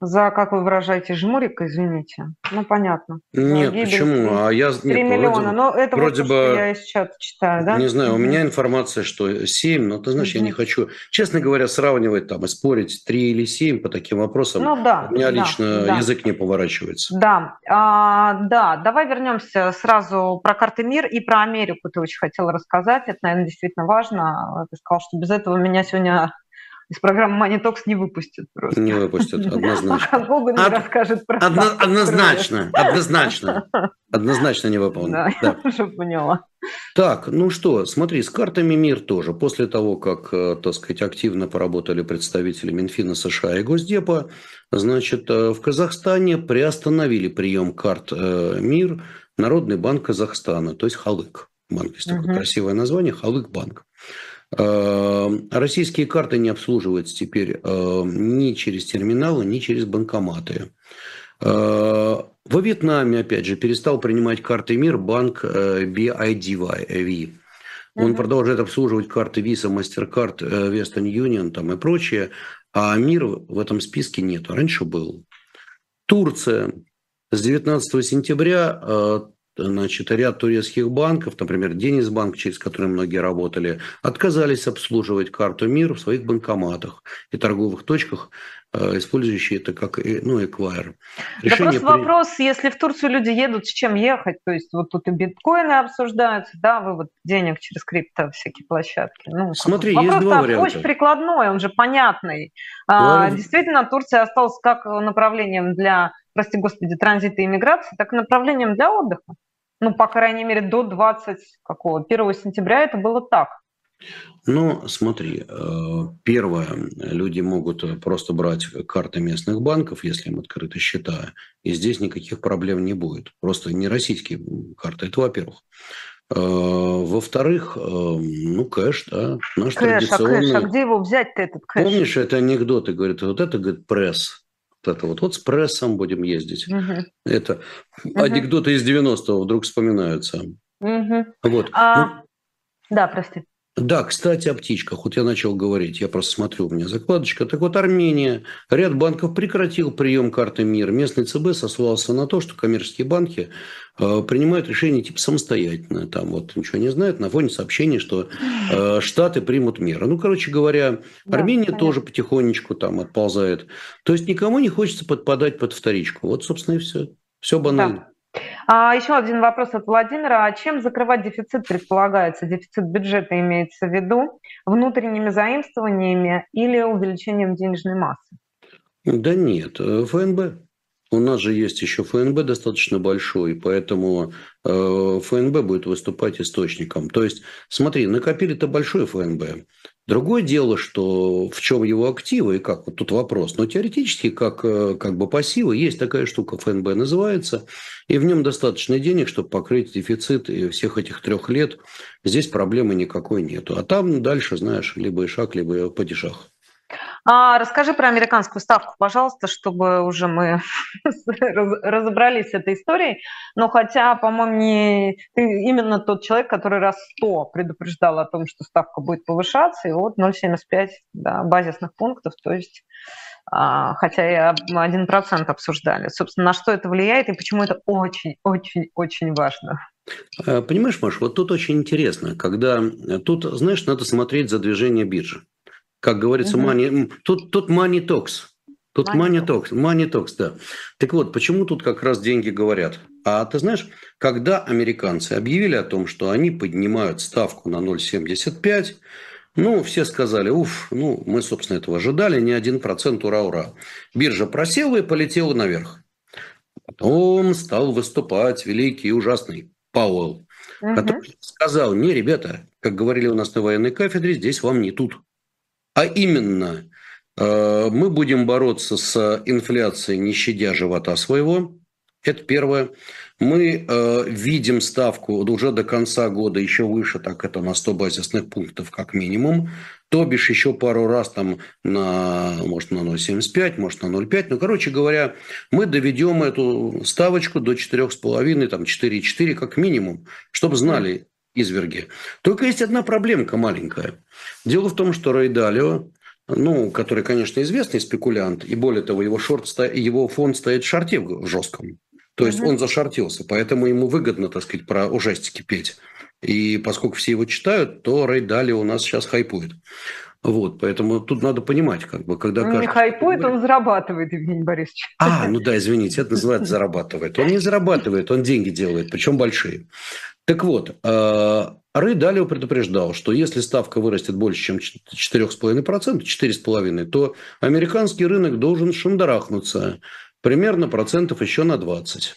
За, как вы выражаете, жмурик, извините. Ну, понятно. Нет, гибель, почему? А я... 3 нет, миллиона, но это вроде вот бы... Я из чата читаю, да? Не знаю, у меня информация, что 7, но ты знаешь, я не хочу, честно говоря, сравнивать там и спорить 3 или 7 по таким вопросам. Ну, да. У меня да, лично да. язык не поворачивается. Да, а, да, давай вернемся сразу про карты МИР и про Америку ты очень хотела рассказать. Это, наверное, действительно важно. Ты сказал, что без этого меня сегодня из программы Money Talks не выпустят просто. Не выпустят, [LAUGHS] однозначно. А Google не расскажет про одно, Однозначно, однозначно. [LAUGHS] Однозначно не выполнит. Да, да, я уже поняла. Так, ну что, смотри, с картами МИР тоже. После того, как, э, так сказать, активно поработали представители Минфина США и Госдепа, значит, э, в Казахстане приостановили прием карт э, МИР Народный банк Казахстана, то есть Халык. Банк есть такое красивое название, Халык банк. Эм, российские карты не обслуживаются теперь эм, ни через терминалы, ни через банкоматы. Э, во Вьетнаме, опять же, перестал принимать карты МИР банк э, BIDV. Он mm-hmm. продолжает обслуживать карты Visa, MasterCard, э, Western Union там и прочее, а МИР в этом списке нет. Раньше был. Турция. С 19 сентября значит, ряд турецких банков, например, Денисбанк, через который многие работали, отказались обслуживать карту МИР в своих банкоматах и торговых точках, э, использующие это как ну, эквайр. Решение да просто при... вопрос, если в Турцию люди едут, с чем ехать? То есть вот тут и биткоины обсуждаются, да, вывод денег через крипто всякие площадки. Ну, Смотри, вопрос есть два варианта. очень прикладной, он же понятный. А, действительно, Турция осталась как направлением для, прости господи, транзита и иммиграции, так и направлением для отдыха. Ну, по крайней мере, до 20, какого, 1 сентября это было так. Ну, смотри, э, первое, люди могут просто брать карты местных банков, если им открыты счета, и здесь никаких проблем не будет. Просто не российские карты, это во-первых. Э, во-вторых, э, ну, кэш, да, наш кэш, традиционный... А кэш, а где его взять-то, этот кэш? Помнишь, это анекдоты, говорит, вот это, говорит, пресс. Это вот, вот с прессом будем ездить. Угу. Это угу. анекдоты из 90-го вдруг вспоминаются. Угу. Вот. А... Ну, да, прости. Да, кстати, о птичках. Вот я начал говорить, я просто смотрю, у меня закладочка. Так вот, Армения, ряд банков прекратил прием карты МИР. Местный ЦБ сослался на то, что коммерческие банки э, принимают решения типа самостоятельно. Там вот ничего не знают на фоне сообщения, что э, Штаты примут меры. Ну, короче говоря, Армения да, тоже потихонечку там отползает. То есть никому не хочется подпадать под вторичку. Вот, собственно, и все. Все банально. Да. А еще один вопрос от Владимира. А чем закрывать дефицит предполагается? Дефицит бюджета имеется в виду внутренними заимствованиями или увеличением денежной массы? Да нет, э, ФНБ. У нас же есть еще ФНБ достаточно большой, поэтому э, ФНБ будет выступать источником. То есть, смотри, накопили-то большой ФНБ. Другое дело, что в чем его активы и как, вот тут вопрос. Но теоретически, как, э, как бы пассивы, есть такая штука, ФНБ называется, и в нем достаточно денег, чтобы покрыть дефицит и всех этих трех лет. Здесь проблемы никакой нету. А там дальше, знаешь, либо и шаг, либо падишах. А, расскажи про американскую ставку, пожалуйста, чтобы уже мы [LAUGHS] разобрались с этой историей. Но хотя, по-моему, не ты именно тот человек, который раз сто предупреждал о том, что ставка будет повышаться, и вот 0,75 да, базисных пунктов, то есть а, хотя и 1% обсуждали. Собственно, на что это влияет и почему это очень-очень-очень важно? А, понимаешь, Маш, вот тут очень интересно, когда тут, знаешь, надо смотреть за движение биржи. Как говорится, угу. money, тут, тут money talks. Тут money talks, money talks, да. Так вот, почему тут как раз деньги говорят? А ты знаешь, когда американцы объявили о том, что они поднимают ставку на 0,75, ну, все сказали, уф, ну, мы, собственно, этого ожидали, не один процент, ура, ура. Биржа просела и полетела наверх. Потом стал выступать великий и ужасный Пауэлл, угу. который сказал, не, ребята, как говорили у нас на военной кафедре, здесь вам не тут. А именно, э, мы будем бороться с инфляцией, не щадя живота своего. Это первое. Мы э, видим ставку уже до конца года еще выше, так это на 100 базисных пунктов как минимум. То бишь еще пару раз там на, может, на 0,75, может, на 0,5. Ну, короче говоря, мы доведем эту ставочку до 4,5, там 4,4 как минимум, чтобы знали, изверги. Только есть одна проблемка маленькая. Дело в том, что Рейдалио, ну, который, конечно, известный спекулянт, и более того, его, шорт, его фонд стоит в шарте в жестком. То есть угу. он зашортился, поэтому ему выгодно, так сказать, про ужастики петь. И поскольку все его читают, то Рейдалио у нас сейчас хайпует. Вот, поэтому тут надо понимать, как бы, когда... Он кажется, не хайпует, он зарабатывает, Евгений Борисович. А, ну да, извините, это называется зарабатывает. Он не зарабатывает, он деньги делает, причем большие. Так вот, э, Рэй далее предупреждал, что если ставка вырастет больше, чем 4,5%, 4,5%, то американский рынок должен шандарахнуться примерно процентов еще на 20%.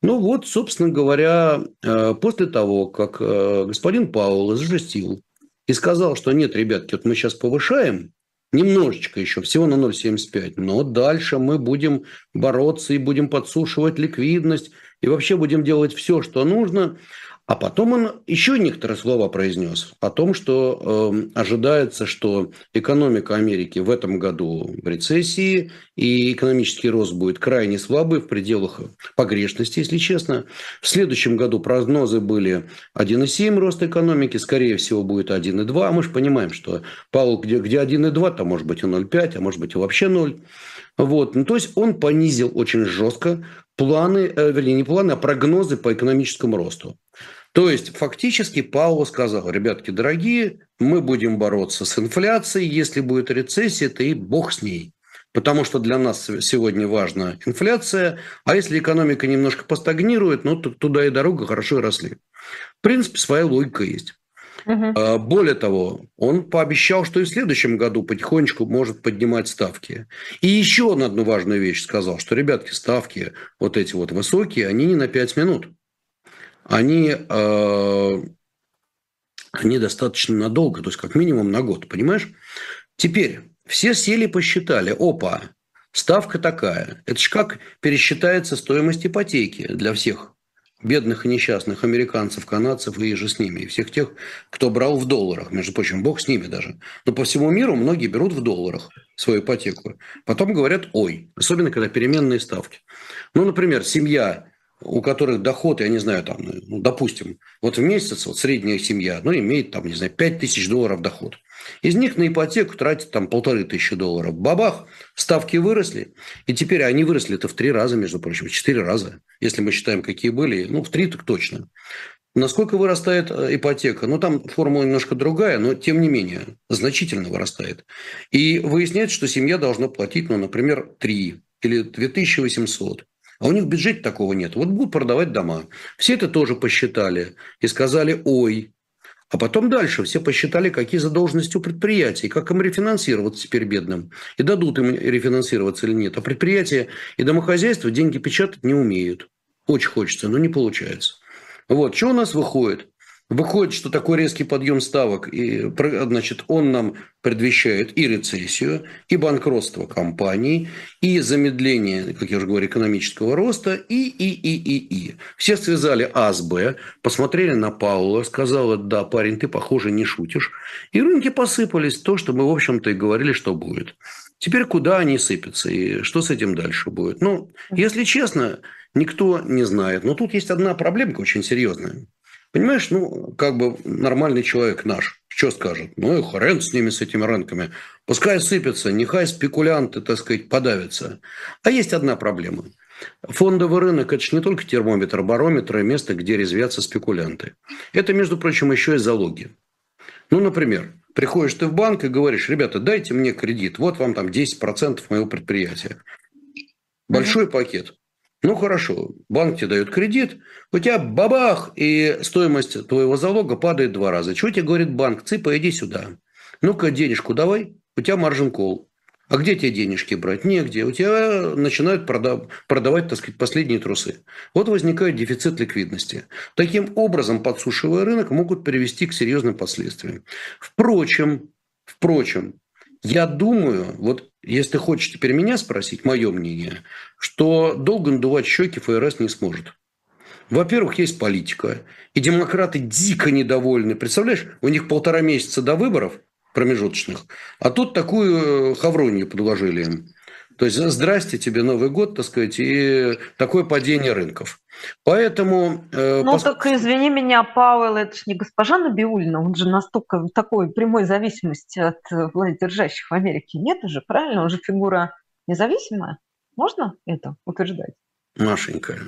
Ну вот, собственно говоря, э, после того, как э, господин Паул изжестил и сказал, что нет, ребятки, вот мы сейчас повышаем, немножечко еще, всего на 0,75, но дальше мы будем бороться и будем подсушивать ликвидность, и вообще будем делать все, что нужно – а потом он еще некоторые слова произнес о том, что э, ожидается, что экономика Америки в этом году в рецессии, и экономический рост будет крайне слабый в пределах погрешности, если честно. В следующем году прогнозы были 1,7 рост экономики, скорее всего, будет 1,2. А мы же понимаем, что Павел, где, где 1,2, там может быть и 0,5, а может быть и вообще 0. Вот. Ну, то есть он понизил очень жестко планы, э, вернее, не планы, а прогнозы по экономическому росту. То есть фактически Пауло сказал, ребятки дорогие, мы будем бороться с инфляцией, если будет рецессия, то и бог с ней. Потому что для нас сегодня важна инфляция, а если экономика немножко постагнирует, ну, то туда и дорога хорошо и росли. В принципе, своя логика есть. Угу. Более того, он пообещал, что и в следующем году потихонечку может поднимать ставки. И еще он одну важную вещь сказал, что, ребятки, ставки вот эти вот высокие, они не на 5 минут они э, они достаточно надолго, то есть как минимум на год, понимаешь? Теперь все сели посчитали, опа, ставка такая. Это же как пересчитается стоимость ипотеки для всех бедных и несчастных американцев, канадцев и же с ними, и всех тех, кто брал в долларах. Между прочим, бог с ними даже. Но по всему миру многие берут в долларах свою ипотеку. Потом говорят «ой», особенно когда переменные ставки. Ну, например, семья у которых доход, я не знаю, там, ну, допустим, вот в месяц вот средняя семья, ну, имеет там, не знаю, 5 тысяч долларов доход. Из них на ипотеку тратят там полторы тысячи долларов. Бабах, ставки выросли, и теперь они выросли это в три раза, между прочим, в четыре раза, если мы считаем, какие были, ну, в три так точно. Насколько вырастает э, ипотека? Ну, там формула немножко другая, но тем не менее значительно вырастает. И выясняется, что семья должна платить, ну, например, 3 или 2800. А у них в бюджете такого нет. Вот будут продавать дома. Все это тоже посчитали и сказали, ой. А потом дальше все посчитали, какие задолженности у предприятий, как им рефинансироваться теперь бедным. И дадут им рефинансироваться или нет. А предприятия и домохозяйства деньги печатать не умеют. Очень хочется, но не получается. Вот, что у нас выходит? Выходит, что такой резкий подъем ставок, и, значит, он нам предвещает и рецессию, и банкротство компаний, и замедление, как я уже говорю, экономического роста, и, и, и, и, и. Все связали А с Б, посмотрели на Паула, сказали, да, парень, ты, похоже, не шутишь. И рынки посыпались, то, что мы, в общем-то, и говорили, что будет. Теперь куда они сыпятся, и что с этим дальше будет? Ну, если честно, никто не знает. Но тут есть одна проблемка очень серьезная. Понимаешь, ну, как бы нормальный человек наш, что скажет? Ну, и хрен с ними, с этими рынками. Пускай сыпятся, нехай спекулянты, так сказать, подавятся. А есть одна проблема. Фондовый рынок – это же не только термометр, барометр и место, где резвятся спекулянты. Это, между прочим, еще и залоги. Ну, например, приходишь ты в банк и говоришь, ребята, дайте мне кредит, вот вам там 10% моего предприятия. Большой mm-hmm. пакет. Ну хорошо, банк тебе дает кредит, у тебя бабах, и стоимость твоего залога падает два раза. Чего тебе говорит банк? Цыпа, иди сюда. Ну-ка, денежку давай, у тебя маржин кол. А где тебе денежки брать? Негде. У тебя начинают продав- продавать, так сказать, последние трусы. Вот возникает дефицит ликвидности. Таким образом, подсушивая рынок, могут привести к серьезным последствиям. Впрочем, впрочем, я думаю, вот если хочешь теперь меня спросить, мое мнение, что долго надувать щеки ФРС не сможет. Во-первых, есть политика. И демократы дико недовольны. Представляешь, у них полтора месяца до выборов промежуточных, а тут такую э, хавронию подложили им. То есть, здрасте тебе Новый год, так сказать, и такое падение рынков. Поэтому... Э, ну, пос... так извини меня, Пауэлл, это же не госпожа Набиулина, он же настолько в такой прямой зависимости от э, властьдержащих в Америке. Нет же, правильно? Он же фигура независимая. Можно это утверждать? Машенька,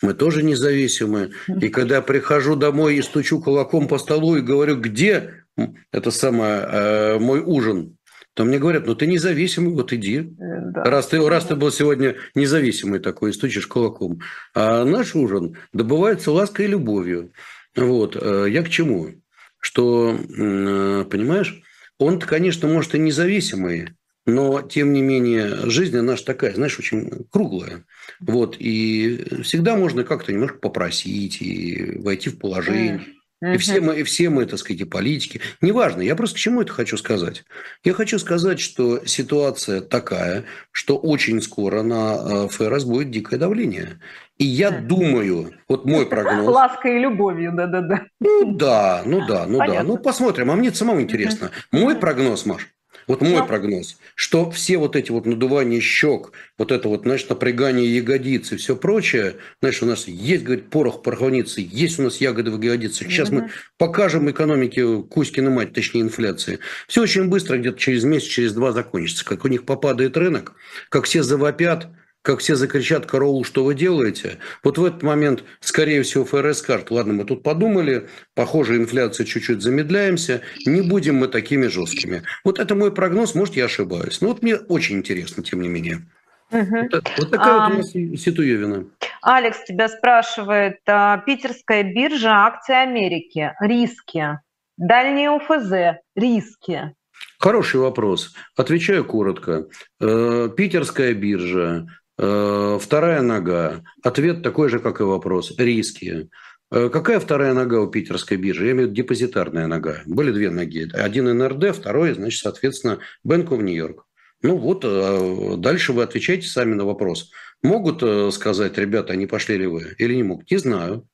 мы тоже независимы. И когда прихожу домой и стучу кулаком по столу и говорю, где это самое, э, мой ужин, то мне говорят, ну ты независимый, вот иди. Э, да. Раз, ты, раз ты был сегодня независимый такой, стучишь кулаком. А наш ужин добывается лаской и любовью. Вот. Э, я к чему? Что, э, понимаешь, он, конечно, может и независимый, но, тем не менее, жизнь наша такая, знаешь, очень круглая. Вот. И всегда можно как-то немножко попросить и войти в положение. И все мы, и все мы, так сказать, и политики. Неважно, я просто к чему это хочу сказать. Я хочу сказать, что ситуация такая, что очень скоро на э, ФРС будет дикое давление. И я думаю, вот мой прогноз... Лаской и любовью, да-да-да. Ну да, ну да, ну Понятно. да. Ну посмотрим, а мне самому интересно. Мой прогноз, Маш, вот мой да. прогноз, что все вот эти вот надувания щек, вот это вот, знаешь, напрягание ягодиц и все прочее, знаешь, у нас есть, говорит, порох пороховницы, есть у нас ягоды в ягодицах. Сейчас угу. мы покажем экономике Кузькина мать, точнее инфляции. Все очень быстро, где-то через месяц, через два закончится. Как у них попадает рынок, как все завопят – как все закричат «Караул, что вы делаете?», вот в этот момент, скорее всего, ФРС скажет, ладно, мы тут подумали, похоже, инфляция чуть-чуть замедляемся, не будем мы такими жесткими. Вот это мой прогноз, может, я ошибаюсь. Но вот мне очень интересно, тем не менее. Угу. Вот, вот такая а, вот у нас ситуевина. Алекс тебя спрашивает, а, питерская биржа акции Америки, риски, дальние УФЗ, риски. Хороший вопрос. Отвечаю коротко. Э, питерская биржа, вторая нога. Ответ такой же, как и вопрос. Риски. Э, какая вторая нога у питерской биржи? Я имею в виду депозитарная нога. Были две ноги. Один НРД, второй, значит, соответственно, Bank of Нью-Йорк. Ну вот, э, дальше вы отвечаете сами на вопрос. Могут э, сказать, ребята, не пошли ли вы? Или не могут? Не знаю.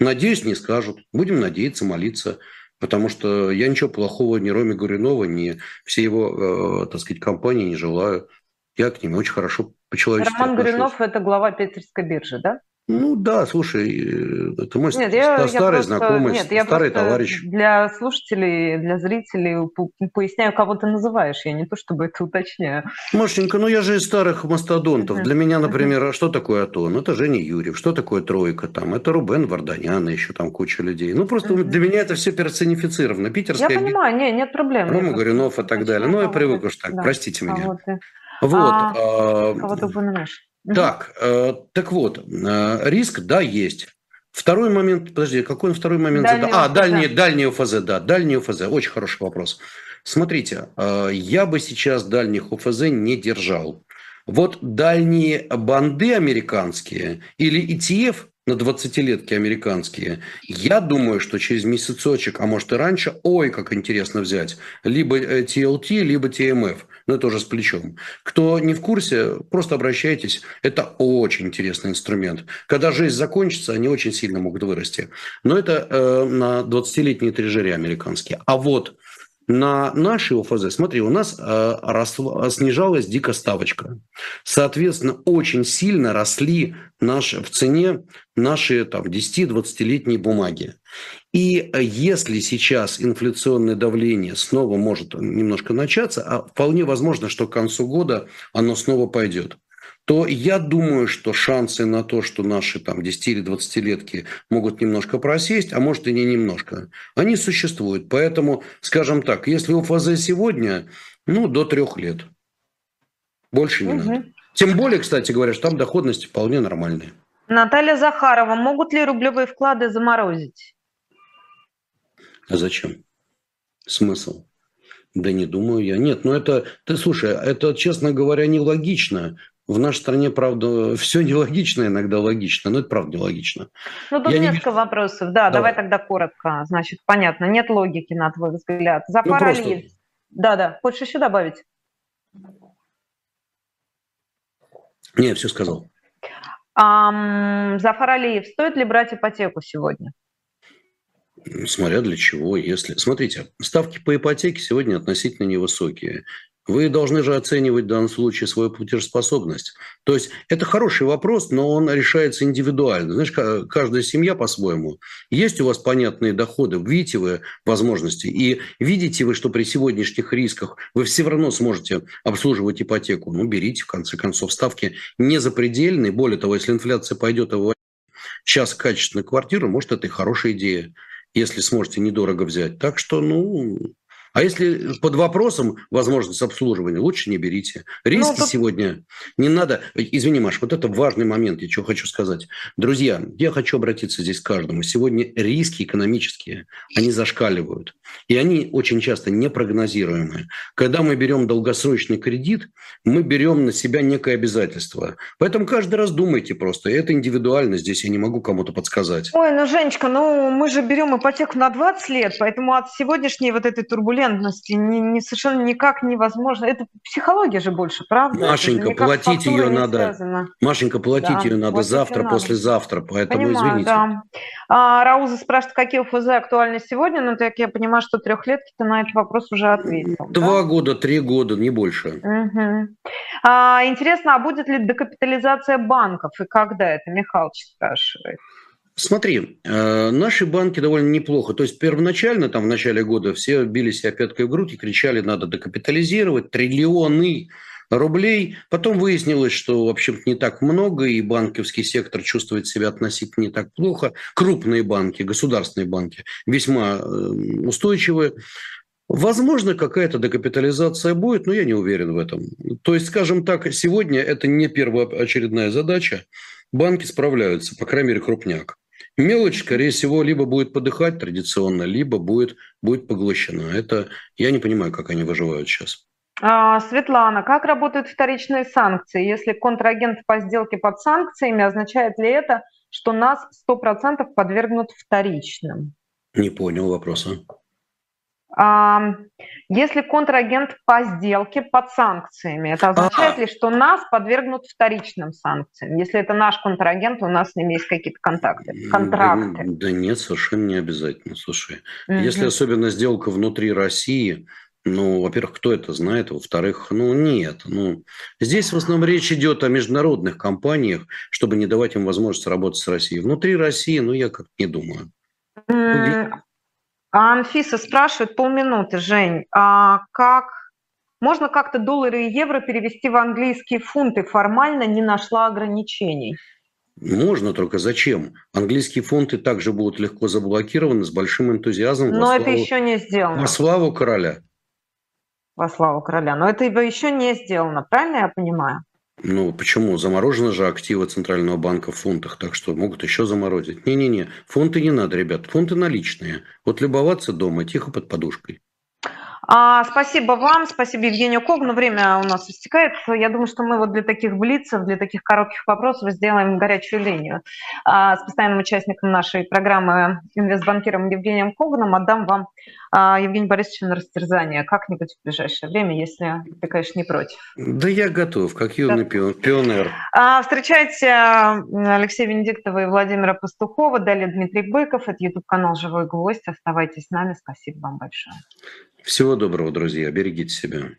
Надеюсь, не скажут. Будем надеяться, молиться. Потому что я ничего плохого ни Роме Гуринова, ни всей его, так сказать, компании не желаю. Я к ним очень хорошо по-человечески Роман. Гуринов – это глава Питерской биржи, да? Ну да, слушай, это мой нет, я, старый я просто, знакомый, нет, я старый товарищ. Для слушателей, для зрителей поясняю, кого ты называешь. Я не то чтобы это уточняю. Машенька, ну я же из старых мастодонтов. Для меня, например, что такое АТО? это Женя Юрьев. Что такое тройка там? Это Рубен Варданян, еще там куча людей. Ну просто для меня это все персонифицировано. Питерская... Я понимаю, нет, нет проблем. Рома Горюнов и так далее. Ну я привык уж так, простите меня. Вот. А, кого ты упоминаешь? Так, э, так вот, э, риск, да, есть. Второй момент, подожди, какой он второй момент? Дальний а, дальний, дальний ОФЗ, да, дальний ОФЗ, очень хороший вопрос. Смотрите, э, я бы сейчас дальних ОФЗ не держал. Вот дальние банды американские или ETF на 20-летки американские, я думаю, что через месяцочек, а может и раньше, ой, как интересно взять, либо TLT, либо TMF – но это уже с плечом. Кто не в курсе, просто обращайтесь. Это очень интересный инструмент. Когда жизнь закончится, они очень сильно могут вырасти. Но это э, на 20-летние трежери американские. А вот на нашей ОФЗ, смотри, у нас э, росла, снижалась дико ставочка. Соответственно, очень сильно росли наши, в цене наши там, 10-20-летние бумаги. И э, если сейчас инфляционное давление снова может немножко начаться, а вполне возможно, что к концу года оно снова пойдет, то я думаю, что шансы на то, что наши там 10 или 20-летки могут немножко просесть, а может и не немножко, они существуют. Поэтому, скажем так, если у ФАЗ сегодня, ну, до трех лет. Больше не угу. надо. Тем более, кстати говоря, что там доходности вполне нормальные. Наталья Захарова, могут ли рублевые вклады заморозить? А зачем? Смысл? Да не думаю я. Нет, ну это, ты слушай, это, честно говоря, нелогично. В нашей стране, правда, все нелогично, иногда логично, но это правда нелогично. Ну, тут я несколько не... вопросов. Да, давай. давай тогда коротко. Значит, понятно, нет логики, на твой взгляд. Зафар ну, просто... Алиев. Да, да. Хочешь еще добавить? Не, все сказал. Um, Зафар Алиев, стоит ли брать ипотеку сегодня? Смотря для чего, если... Смотрите, ставки по ипотеке сегодня относительно невысокие. Вы должны же оценивать в данном случае свою платежеспособность. То есть это хороший вопрос, но он решается индивидуально. Знаешь, каждая семья по-своему. Есть у вас понятные доходы, видите вы возможности, и видите вы, что при сегодняшних рисках вы все равно сможете обслуживать ипотеку. Ну, берите, в конце концов, ставки не запредельные. Более того, если инфляция пойдет, а вы сейчас качественную квартиру, может, это и хорошая идея если сможете недорого взять. Так что, ну, а если под вопросом возможность обслуживания, лучше не берите. Риски ну, тут... сегодня не надо. Извини, Маш, вот это важный момент, я что хочу сказать. Друзья, я хочу обратиться здесь к каждому. Сегодня риски экономические, они зашкаливают. И они очень часто непрогнозируемые. Когда мы берем долгосрочный кредит, мы берем на себя некое обязательство. Поэтому каждый раз думайте просто. Это индивидуально, здесь я не могу кому-то подсказать. Ой, ну, Женечка, ну мы же берем ипотеку на 20 лет, поэтому от сегодняшней вот этой турбулентности турбулентности не, не совершенно никак невозможно. Это психология же больше, правда? Машенька, платить ее надо. Связано. Машенька, платить да, ее надо завтра, надо. послезавтра, поэтому Понимаю, извините. Да. А, Рауза спрашивает, какие УФЗ актуальны сегодня, но так я понимаю, что трехлетки ты на этот вопрос уже ответил. Два да? года, три года, не больше. Угу. А, интересно, а будет ли декапитализация банков и когда это? Михалыч спрашивает. Смотри, э, наши банки довольно неплохо. То есть первоначально, там в начале года, все били себя пяткой в грудь и кричали, надо докапитализировать триллионы рублей. Потом выяснилось, что, в общем не так много, и банковский сектор чувствует себя относительно не так плохо. Крупные банки, государственные банки весьма э, устойчивые. Возможно, какая-то декапитализация будет, но я не уверен в этом. То есть, скажем так, сегодня это не первоочередная задача. Банки справляются, по крайней мере, крупняк. Мелочь, скорее всего, либо будет подыхать традиционно, либо будет, будет поглощена. Это я не понимаю, как они выживают сейчас. А, Светлана, как работают вторичные санкции? Если контрагент по сделке под санкциями, означает ли это, что нас 100% подвергнут вторичным. Не понял вопроса. Если контрагент по сделке под санкциями, это означает а. ли, что нас подвергнут вторичным санкциям? Если это наш контрагент, у нас с ним есть какие-то контакты, контракты. Да, да нет, совершенно не обязательно. Слушай, угу. если особенно сделка внутри России, ну, во-первых, кто это знает, во-вторых, ну, нет. Ну, здесь в основном речь идет о международных компаниях, чтобы не давать им возможность работать с Россией. Внутри России, ну, я как не думаю. А Анфиса спрашивает полминуты, Жень, а как можно как-то доллары и евро перевести в английские фунты? Формально не нашла ограничений. Можно, только зачем? Английские фунты также будут легко заблокированы с большим энтузиазмом. Но это славу, еще не сделано. Во славу короля. Во славу короля. Но это еще не сделано, правильно я понимаю? Ну, почему? Заморожены же активы Центрального банка в фунтах, так что могут еще заморозить. Не-не-не, фунты не надо, ребят, фунты наличные. Вот любоваться дома, тихо под подушкой. А, спасибо вам, спасибо Евгению Когну. Время у нас истекает. Я думаю, что мы вот для таких блицев, для таких коротких вопросов сделаем горячую линию. А, с постоянным участником нашей программы инвестбанкиром Евгением Когном отдам вам а, Евгений Борисович на растерзание как-нибудь в ближайшее время, если ты, конечно, не против. Да я готов, как юный да. пионер. А, встречайте Алексея Венедиктова и Владимира Пастухова. Далее Дмитрий Быков. Это YouTube-канал «Живой гвоздь». Оставайтесь с нами. Спасибо вам большое. Всего доброго, друзья. Берегите себя.